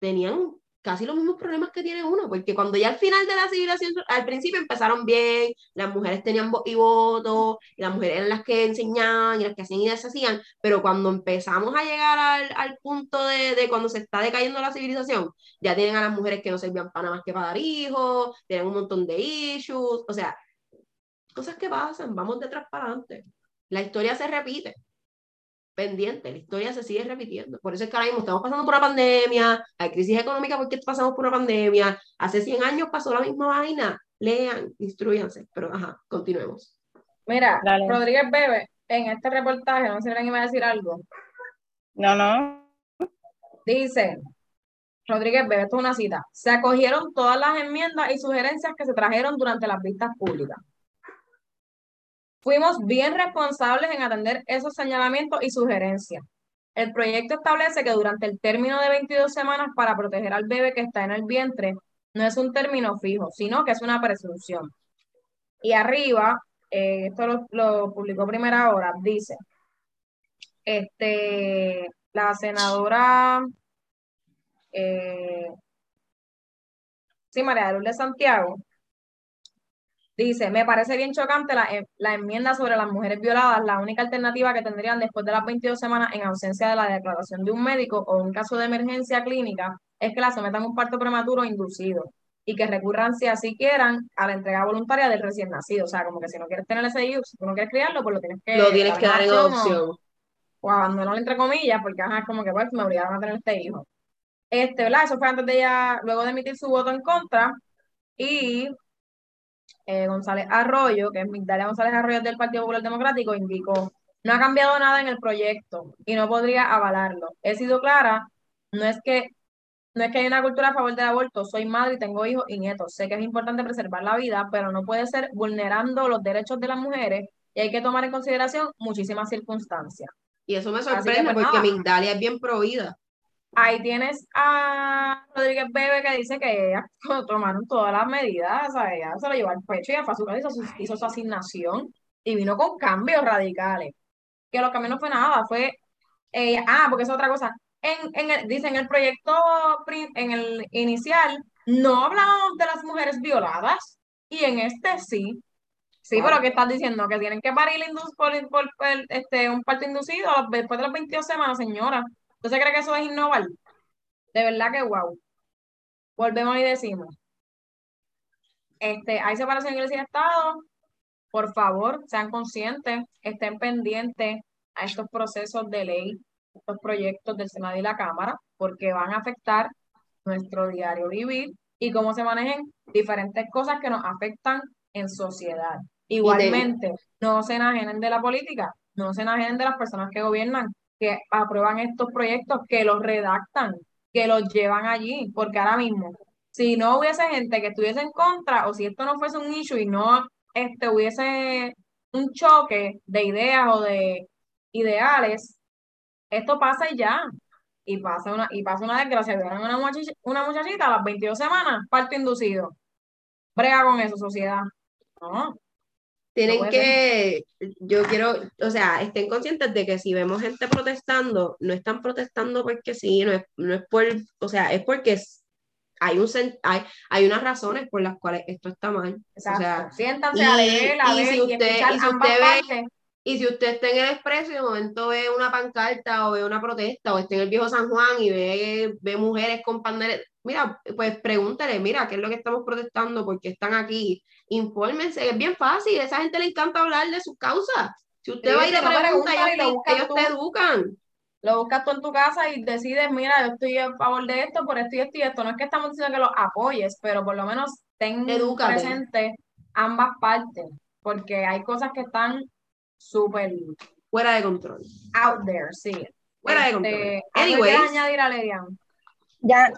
tenían casi los mismos problemas que tiene uno, porque cuando ya al final de la civilización, al principio empezaron bien, las mujeres tenían voz y voto, y las mujeres eran las que enseñaban y las que hacían y deshacían, pero cuando empezamos a llegar al, al punto de, de, cuando se está decayendo la civilización, ya tienen a las mujeres que no servían para nada más que para dar hijos, tienen un montón de issues, o sea, cosas que pasan, vamos detrás para adelante. La historia se repite, pendiente, la historia se sigue repitiendo. Por eso es que ahora mismo estamos pasando por una pandemia, hay crisis económica porque pasamos por una pandemia, hace 100 años pasó la misma vaina, lean, instruyanse, pero ajá, continuemos. Mira, Rodríguez Bebe, en este reportaje, no sé si alguien iba a decir algo. No, no. Dice, Rodríguez Bebe, esto es una cita, se acogieron todas las enmiendas y sugerencias que se trajeron durante las vistas públicas. Fuimos bien responsables en atender esos señalamientos y sugerencias. El proyecto establece que durante el término de 22 semanas para proteger al bebé que está en el vientre no es un término fijo, sino que es una presunción. Y arriba, eh, esto lo, publicó primera hora, dice, este, la senadora, eh, sí, María de Lourdes Santiago, Dice, me parece bien chocante la, eh, la, enmienda sobre las mujeres violadas, la única alternativa que tendrían después de las 22 semanas en ausencia de la declaración de un médico o un caso de emergencia clínica es que la sometan a un parto prematuro inducido y que recurran, si así quieran, a la entrega voluntaria del recién nacido. O sea, como que si no quieres tener ese hijo, si tú no quieres criarlo, pues lo tienes que... Lo tienes que dar en adopción. O, o abandonarlo entre comillas, porque ajá, es como que pues me obligaron a tener este hijo. Este, ¿verdad? Eso fue antes de ella, luego de emitir su voto en contra. Y eh, González Arroyo, que es Migdalia González Arroyo del Partido Popular Democrático, indicó, no ha cambiado nada en el proyecto y no podría avalarlo. He sido clara, no es que no es que hay una cultura a favor del aborto, soy madre y tengo hijos y nietos. Sé que es importante preservar la vida, pero no puede ser vulnerando los derechos de las mujeres y hay que tomar en consideración muchísimas circunstancias. Y eso me sorprende pues, porque Migdalia es bien prohibida. Ahí tienes a Rodríguez Bebe que dice que ella tomaron todas las medidas, o sea, ella se lo llevó al pecho y a su hizo, su, hizo su asignación y vino con cambios radicales. Que los cambios no fue nada, fue, eh, ah, porque es otra cosa. En, en el, dice, en el proyecto, en el inicial, no hablábamos de las mujeres violadas y en este sí. Sí, pero ¿qué estás diciendo? Que tienen que parir por, por, por, este, un parto inducido después de las 22 semanas, señora. ¿Usted cree que eso es innovar? De verdad que wow. Volvemos y decimos. Este, hay separación de iglesia y Estado. Por favor, sean conscientes, estén pendientes a estos procesos de ley, estos proyectos del Senado y la Cámara, porque van a afectar nuestro diario vivir y cómo se manejen diferentes cosas que nos afectan en sociedad. Igualmente, no se enajenen de la política no se enajenen de las personas que gobiernan, que aprueban estos proyectos, que los redactan, que los llevan allí, porque ahora mismo, si no hubiese gente que estuviese en contra, o si esto no fuese un issue y no este, hubiese un choque de ideas o de ideales, esto pasa y ya. Y pasa una, y pasa una desgracia. Una, una muchachita a las 22 semanas, parto inducido. Brega con eso, sociedad. No. Tienen que, yo quiero, o sea, estén conscientes de que si vemos gente protestando, no están protestando porque sí, no es, no es por, o sea, es porque hay, un, hay, hay unas razones por las cuales esto está mal. Exacto. O sea, Siéntanse a leer, a ver, si usted, y, si usted ve, y si usted está en el expreso y de momento ve una pancarta o ve una protesta o está en el viejo San Juan y ve, ve mujeres con paneles, mira, pues pregúntele, mira, ¿qué es lo que estamos protestando? ¿Por qué están aquí? Infórmense, es bien fácil, a esa gente le encanta hablar de sus causas. Si usted va y le pregunta, ellos, ellos te educan. Lo buscas tú en tu casa y decides, mira, yo estoy a favor de esto, por esto y esto y esto. No es que estamos diciendo que lo apoyes, pero por lo menos ten presente ambas partes, porque hay cosas que están súper fuera de control. Out there, sí. Fuera de control. Este, Anyways, añadir a Lerian? Ya,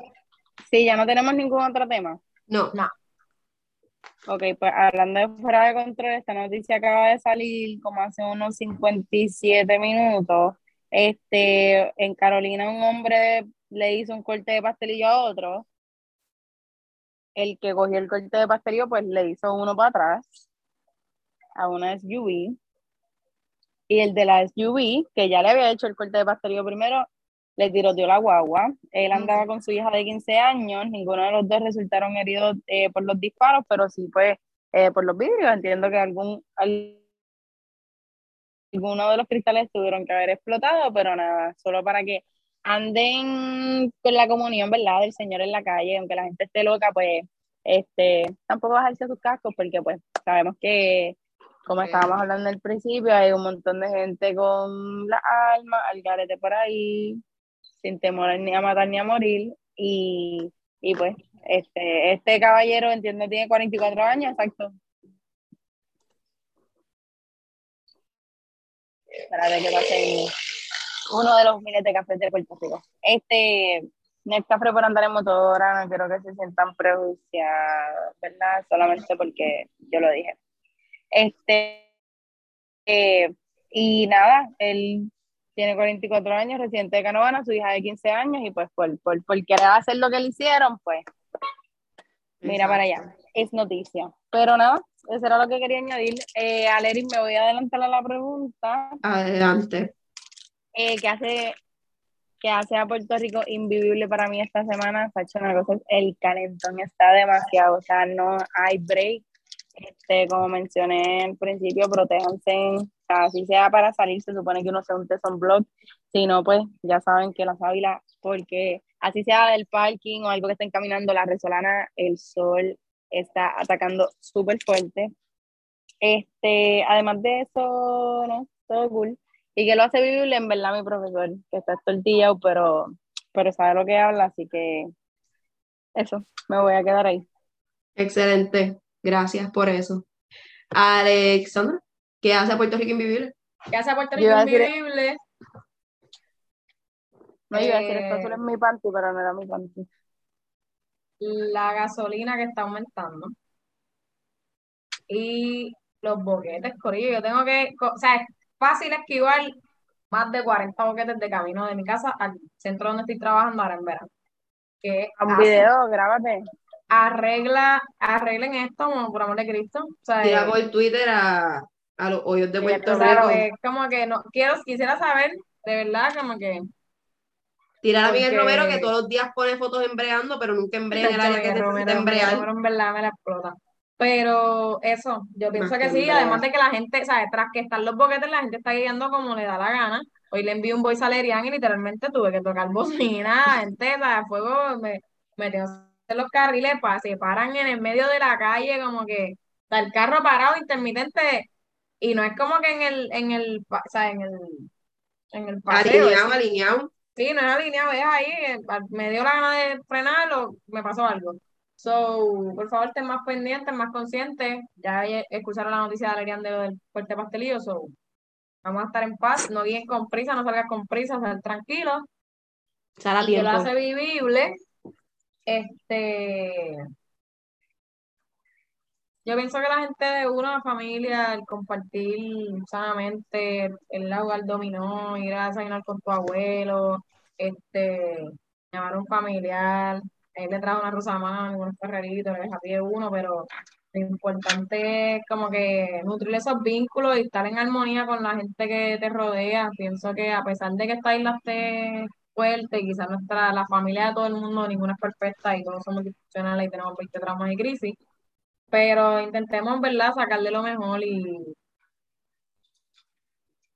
sí, ya no tenemos ningún otro tema. No. No. Ok, pues hablando de fuera de control, esta noticia acaba de salir como hace unos 57 minutos. Este, en Carolina un hombre le hizo un corte de pastelillo a otro. El que cogió el corte de pastelillo, pues le hizo uno para atrás a una SUV y el de la SUV, que ya le había hecho el corte de pastelillo primero, le tiroteó la guagua. Él andaba con su hija de 15 años, ninguno de los dos resultaron heridos eh, por los disparos, pero sí eh, por los vidrios. Entiendo que algún, alguno de los cristales tuvieron que haber explotado, pero nada, solo para que anden con la comunión, ¿verdad? Del Señor en la calle, aunque la gente esté loca, pues este, tampoco bajarse sus cascos, porque pues sabemos que como estábamos hablando al principio, hay un montón de gente con la alma, al garete por ahí, sin temor ni a matar ni a morir. Y, y pues, este, este caballero, entiendo, tiene 44 años, exacto. Para que pase uno de los miles de cafés de Puerto Rico. Este, no es café por andar en motora, no quiero que se sientan prejuiciados, ¿verdad? Solamente porque yo lo dije. Este, eh, y nada, él tiene 44 años, residente de Canovana, su hija de 15 años, y pues por, por, por querer hacer lo que le hicieron, pues mira para allá, es noticia. Pero nada, eso era lo que quería añadir. Eh, Aleris, me voy a adelantar a la pregunta. Adelante. Eh, ¿qué, hace, ¿Qué hace a Puerto Rico invivible para mí esta semana? hecho una cosa, el calentón está demasiado, o sea, no hay break este, como mencioné al principio, protéjanse, así sea para salir, se supone que uno se un blog, si no, pues ya saben que la sábila, porque así sea del parking o algo que estén caminando, la resolana, el sol está atacando súper fuerte. Este, además de eso, no, todo cool. Y que lo hace vivible, en verdad, mi profesor, que está tortillado, pero, pero sabe lo que habla, así que eso, me voy a quedar ahí. Excelente. Gracias por eso. Alexandra, ¿qué hace Puerto Rico invivible? ¿Qué hace Puerto Rico invivible? No, iba a decir, esto es mi panty, pero no era mi panty. La gasolina que está aumentando. Y los boquetes, Corillo. Yo tengo que, o sea, es fácil esquivar más de 40 boquetes de camino de mi casa al centro donde estoy trabajando ahora en verano. un video, grábate arregla, arreglen esto, por amor de Cristo. O sea, Tira por Twitter a, a los hoyos de Puerto Rico. Es como que no, quiero, quisiera saber, de verdad, como que. Tirar a Miguel Romero que todos los días pone fotos embreando, pero nunca embrega en el área que necesita embrear. en verdad me la explota. Pero eso, yo pienso que, sí, además de que la gente, ¿sabes? Tras que están los boquetes, la gente está guiando como le da la gana. Hoy le envío un voice a Lerian y literalmente tuve que tocar bocina, gente, ¿sabes? Fuego me metió los carriles se paran en el medio de la calle, como que está el carro parado intermitente y no es como que en el, en el, o sea, en el, en el paseo. Alineado, alineado. Sí, no es alineado, es ahí, eh, me dio la gana de frenarlo, me pasó algo. So, por favor, estén más pendientes, más conscientes. Ya escucharon la noticia de Adrián de lo del fuerte pastelillo, so, Vamos a estar en paz, no guíen con prisa, no salgas con prisa, sal tranquilo. Sal a y que lo hace vivible. Este, yo pienso que la gente de una familia, el compartir sanamente, el jugar dominó, ir a desayunar con tu abuelo, este, llamar a un familiar, él le trae una rosa más, unos ferreritos, le deja pie uno, pero lo importante es como que nutrir esos vínculos y estar en armonía con la gente que te rodea. Pienso que a pesar de que esta isla esté fuerte, quizás nuestra, la familia de todo el mundo, ninguna es perfecta y todos somos disfuncionales y tenemos 20 traumas y crisis, pero intentemos, ¿verdad?, sacarle lo mejor y,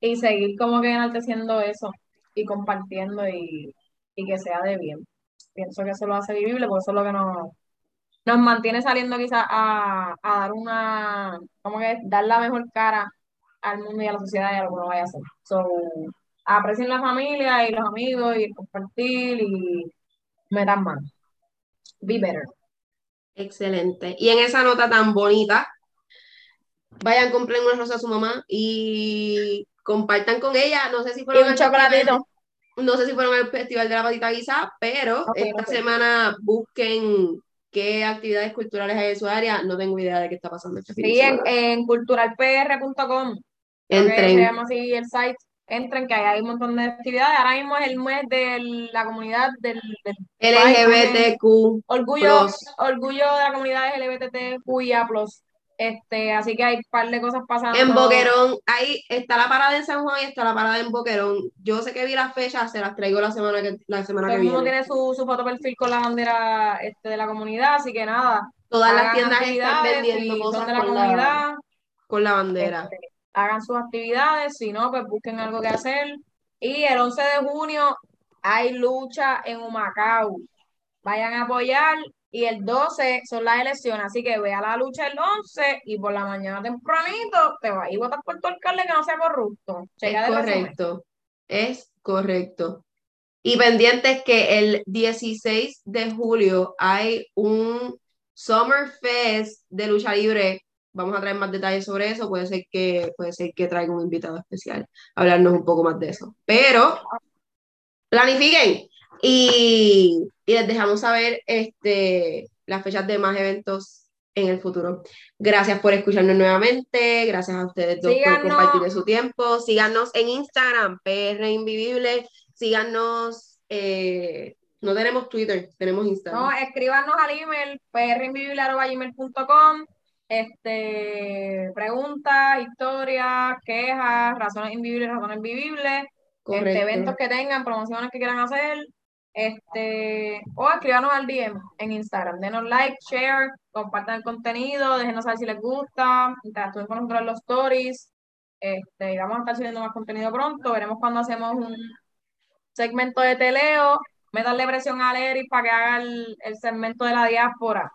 y seguir como que enalteciendo eso y compartiendo y, y que sea de bien. Pienso que eso lo hace vivible, porque eso es lo que nos, nos mantiene saliendo quizás a, a dar una, como que dar la mejor cara al mundo y a la sociedad y a lo que uno vaya a hacer. So, aprecien la familia y los amigos y el compartir y metan mano. Be better. Excelente. Y en esa nota tan bonita, vayan, compren una rosa a su mamá y compartan con ella. No sé si Y fueron un al festival- chocolatito. no sé si fueron al festival de la patita guisa, pero esta semana busquen qué actividades culturales hay en su área. No tengo idea de qué está pasando este Sí, en, culturalpr.com. Entren. se llama así el site. Entren, que ahí hay un montón de actividades. Ahora mismo es el mes de la comunidad del, del LGBTQ. orgullo, Plus. orgullo de la comunidad LGBTQIA+. Este, así que hay un par de cosas pasando. En Boquerón, ahí está la parada en San Juan y está la parada en Boquerón. Yo sé que vi las fechas, se las traigo la semana que, la semana Todo que el mundo viene. tiene su, su foto perfil con la bandera este, de la comunidad, así que nada. Todas las tiendas están vendiendo cosas de la con la, comunidad, con la bandera. este, hagan sus actividades, si no, pues busquen algo que hacer. Y el 11 de junio hay lucha en Humacao. Vayan a apoyar. Y el 12 son las elecciones, así que vea la lucha el 11 y por la mañana tempranito te vas y votas por tu alcalde que no sea corrupto. Checa Es correcto, es correcto. Y pendientes que el 16 de julio hay un Summer Fest de lucha libre. Vamos a traer más detalles sobre eso. Puede ser que, puede ser que traiga un invitado especial hablarnos un poco más de eso. Pero planifiquen y, y les dejamos saber este, las fechas de más eventos en el futuro. Gracias por escucharnos nuevamente. Gracias a ustedes dos Síganos. por compartir su tiempo. Síganos en Instagram, PR Invivible. Síganos. eh, no tenemos Twitter, tenemos Instagram. No, escríbanos al email prinvivible.com este, preguntas, historias, quejas, razones invivibles, razones vivibles, este, eventos que tengan, promociones que quieran hacer, este, o escríbanos al DM en Instagram. Denos like, share, compartan el contenido, déjenos saber si les gusta, interactúen con nosotros en los stories. Este, y vamos a estar subiendo más contenido pronto. Veremos cuando hacemos un segmento de teleo. Métanle presión a Lery para que haga el, el segmento de la diáspora.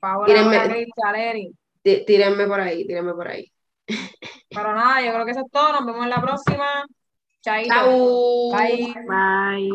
Por favor, Tírenme. Tí- Tírenme por ahí, tírenme por ahí. Pero nada, yo creo que eso es todo. Nos vemos en la próxima. Chaito. Chau. Bye. Bye.